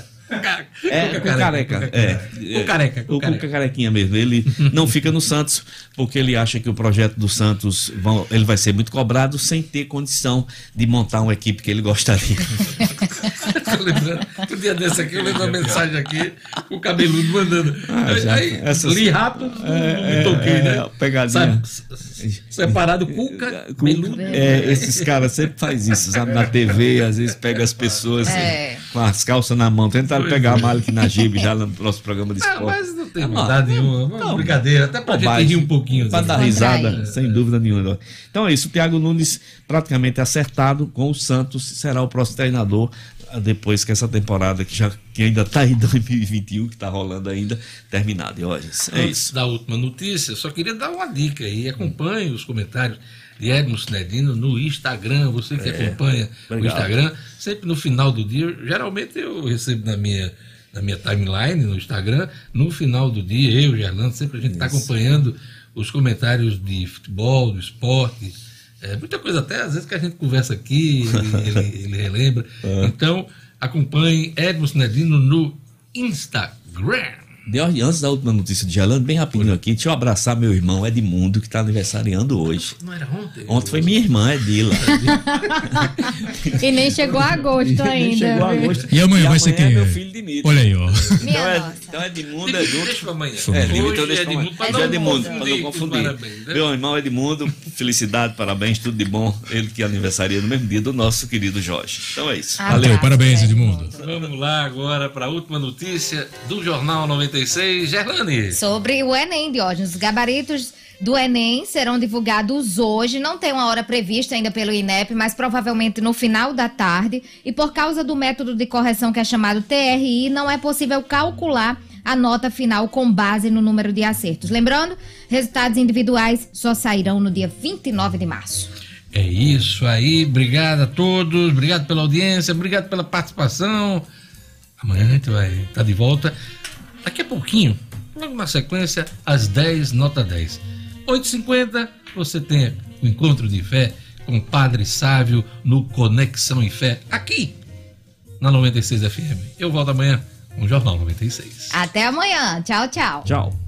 Speaker 4: É,
Speaker 1: Cuca careca. Cuca
Speaker 4: É.
Speaker 1: O careca,
Speaker 4: O Cuca Carequinha mesmo. Ele não fica no Santos porque ele acha que o projeto do Santos vão, ele vai ser muito cobrado sem ter condição de montar uma equipe que ele gostaria.
Speaker 1: Tô lembrando, um dia desse aqui, eu lembro uma mensagem aqui, o cabeludo mandando.
Speaker 4: Ah, já-
Speaker 1: aí,
Speaker 4: essas-
Speaker 1: li rápido,
Speaker 4: É,
Speaker 1: me toquei,
Speaker 4: é,
Speaker 1: né?
Speaker 4: é, pegadinha.
Speaker 1: Sabe, separado, cuca, cabeludo.
Speaker 4: É, esses caras sempre fazem isso, sabe? Na TV, às vezes pega as pessoas
Speaker 2: É.
Speaker 4: assim, com as calças na mão. Tentaram
Speaker 1: Pois
Speaker 4: pegar
Speaker 1: é.
Speaker 4: a Malik Najib já no nosso programa de
Speaker 1: Ah,
Speaker 4: esporte.
Speaker 1: mas não tem
Speaker 4: Ah,
Speaker 1: verdade nenhuma. Uma
Speaker 4: não.
Speaker 1: brincadeira, até pra
Speaker 4: Bobagem.
Speaker 1: gente rir um pouquinho.
Speaker 4: Pra
Speaker 1: assim.
Speaker 4: dar risada, sem dúvida nenhuma. Então é isso, o Thiago Nunes praticamente acertado com o Santos, será o próximo treinador ah, depois que essa temporada que já que ainda está em 2021, que está rolando ainda, terminada. E olha, é
Speaker 1: Antes
Speaker 4: isso.
Speaker 1: da última notícia, só queria dar uma dica aí. Acompanhe os comentários de Edmo Cinedino no Instagram. Você que
Speaker 4: É,
Speaker 1: acompanha o
Speaker 4: obrigado.
Speaker 1: Instagram, sempre no final do dia, geralmente eu recebo na minha, na minha timeline no Instagram, no final do dia, eu, Gerlando, sempre a gente está acompanhando os comentários de futebol, do esporte. É, muita coisa até, às vezes que a gente conversa aqui, ele, ele- ele relembra.
Speaker 4: É.
Speaker 1: Então, acompanhe Edmo Cinedino no Instagram.
Speaker 4: De antes da última notícia de Gelando, bem rapidinho aqui, deixa eu abraçar meu irmão Edmundo, que está aniversariando hoje.
Speaker 1: Não era ontem?
Speaker 4: Ontem foi minha irmã, Edila.
Speaker 2: E nem chegou a agosto ainda.
Speaker 4: chegou a agosto.
Speaker 5: E amanhã vai ser
Speaker 4: é
Speaker 5: quem?
Speaker 4: meu filho Dimitri.
Speaker 5: Olha aí, ó.
Speaker 4: Então, é, então Edmundo é junto.
Speaker 1: Deixa amanhã.
Speaker 4: É, então deixa
Speaker 1: é
Speaker 4: amanhã.
Speaker 1: Edmundo, pra
Speaker 4: É
Speaker 1: não
Speaker 4: Edmundo,
Speaker 1: confundir
Speaker 4: não
Speaker 1: com os
Speaker 4: confundir.
Speaker 1: parabéns, né?
Speaker 4: Meu irmão Edmundo, felicidade, parabéns, tudo de bom. Ele que aniversaria no mesmo dia do nosso querido Jorge. Então é isso.
Speaker 2: Ah,
Speaker 4: Valeu.
Speaker 2: tá.
Speaker 5: Parabéns, Edmundo.
Speaker 1: Vamos lá agora para a última notícia do Jornal 96. Gerlane.
Speaker 2: Sobre o Enem, Diógenes. Os gabaritos do Enem serão divulgados hoje. Não tem uma hora prevista ainda pelo INEP, mas provavelmente no final da tarde. E por causa do método de correção que é chamado TRI, não é possível calcular a nota final com base no número de acertos. Lembrando, resultados individuais só sairão no dia 29 de março.
Speaker 1: É isso aí. Obrigado a todos. Obrigado pela audiência. Obrigado pela participação. Amanhã a gente vai estar de volta. Daqui a pouquinho, logo na sequência, às 10, nota 10. 8h50, você tem o encontro de fé com o Padre Sávio no Conexão em Fé, aqui na 96 FM. Eu volto amanhã com o Jornal 96.
Speaker 2: Até amanhã. Tchau, tchau.
Speaker 4: Tchau.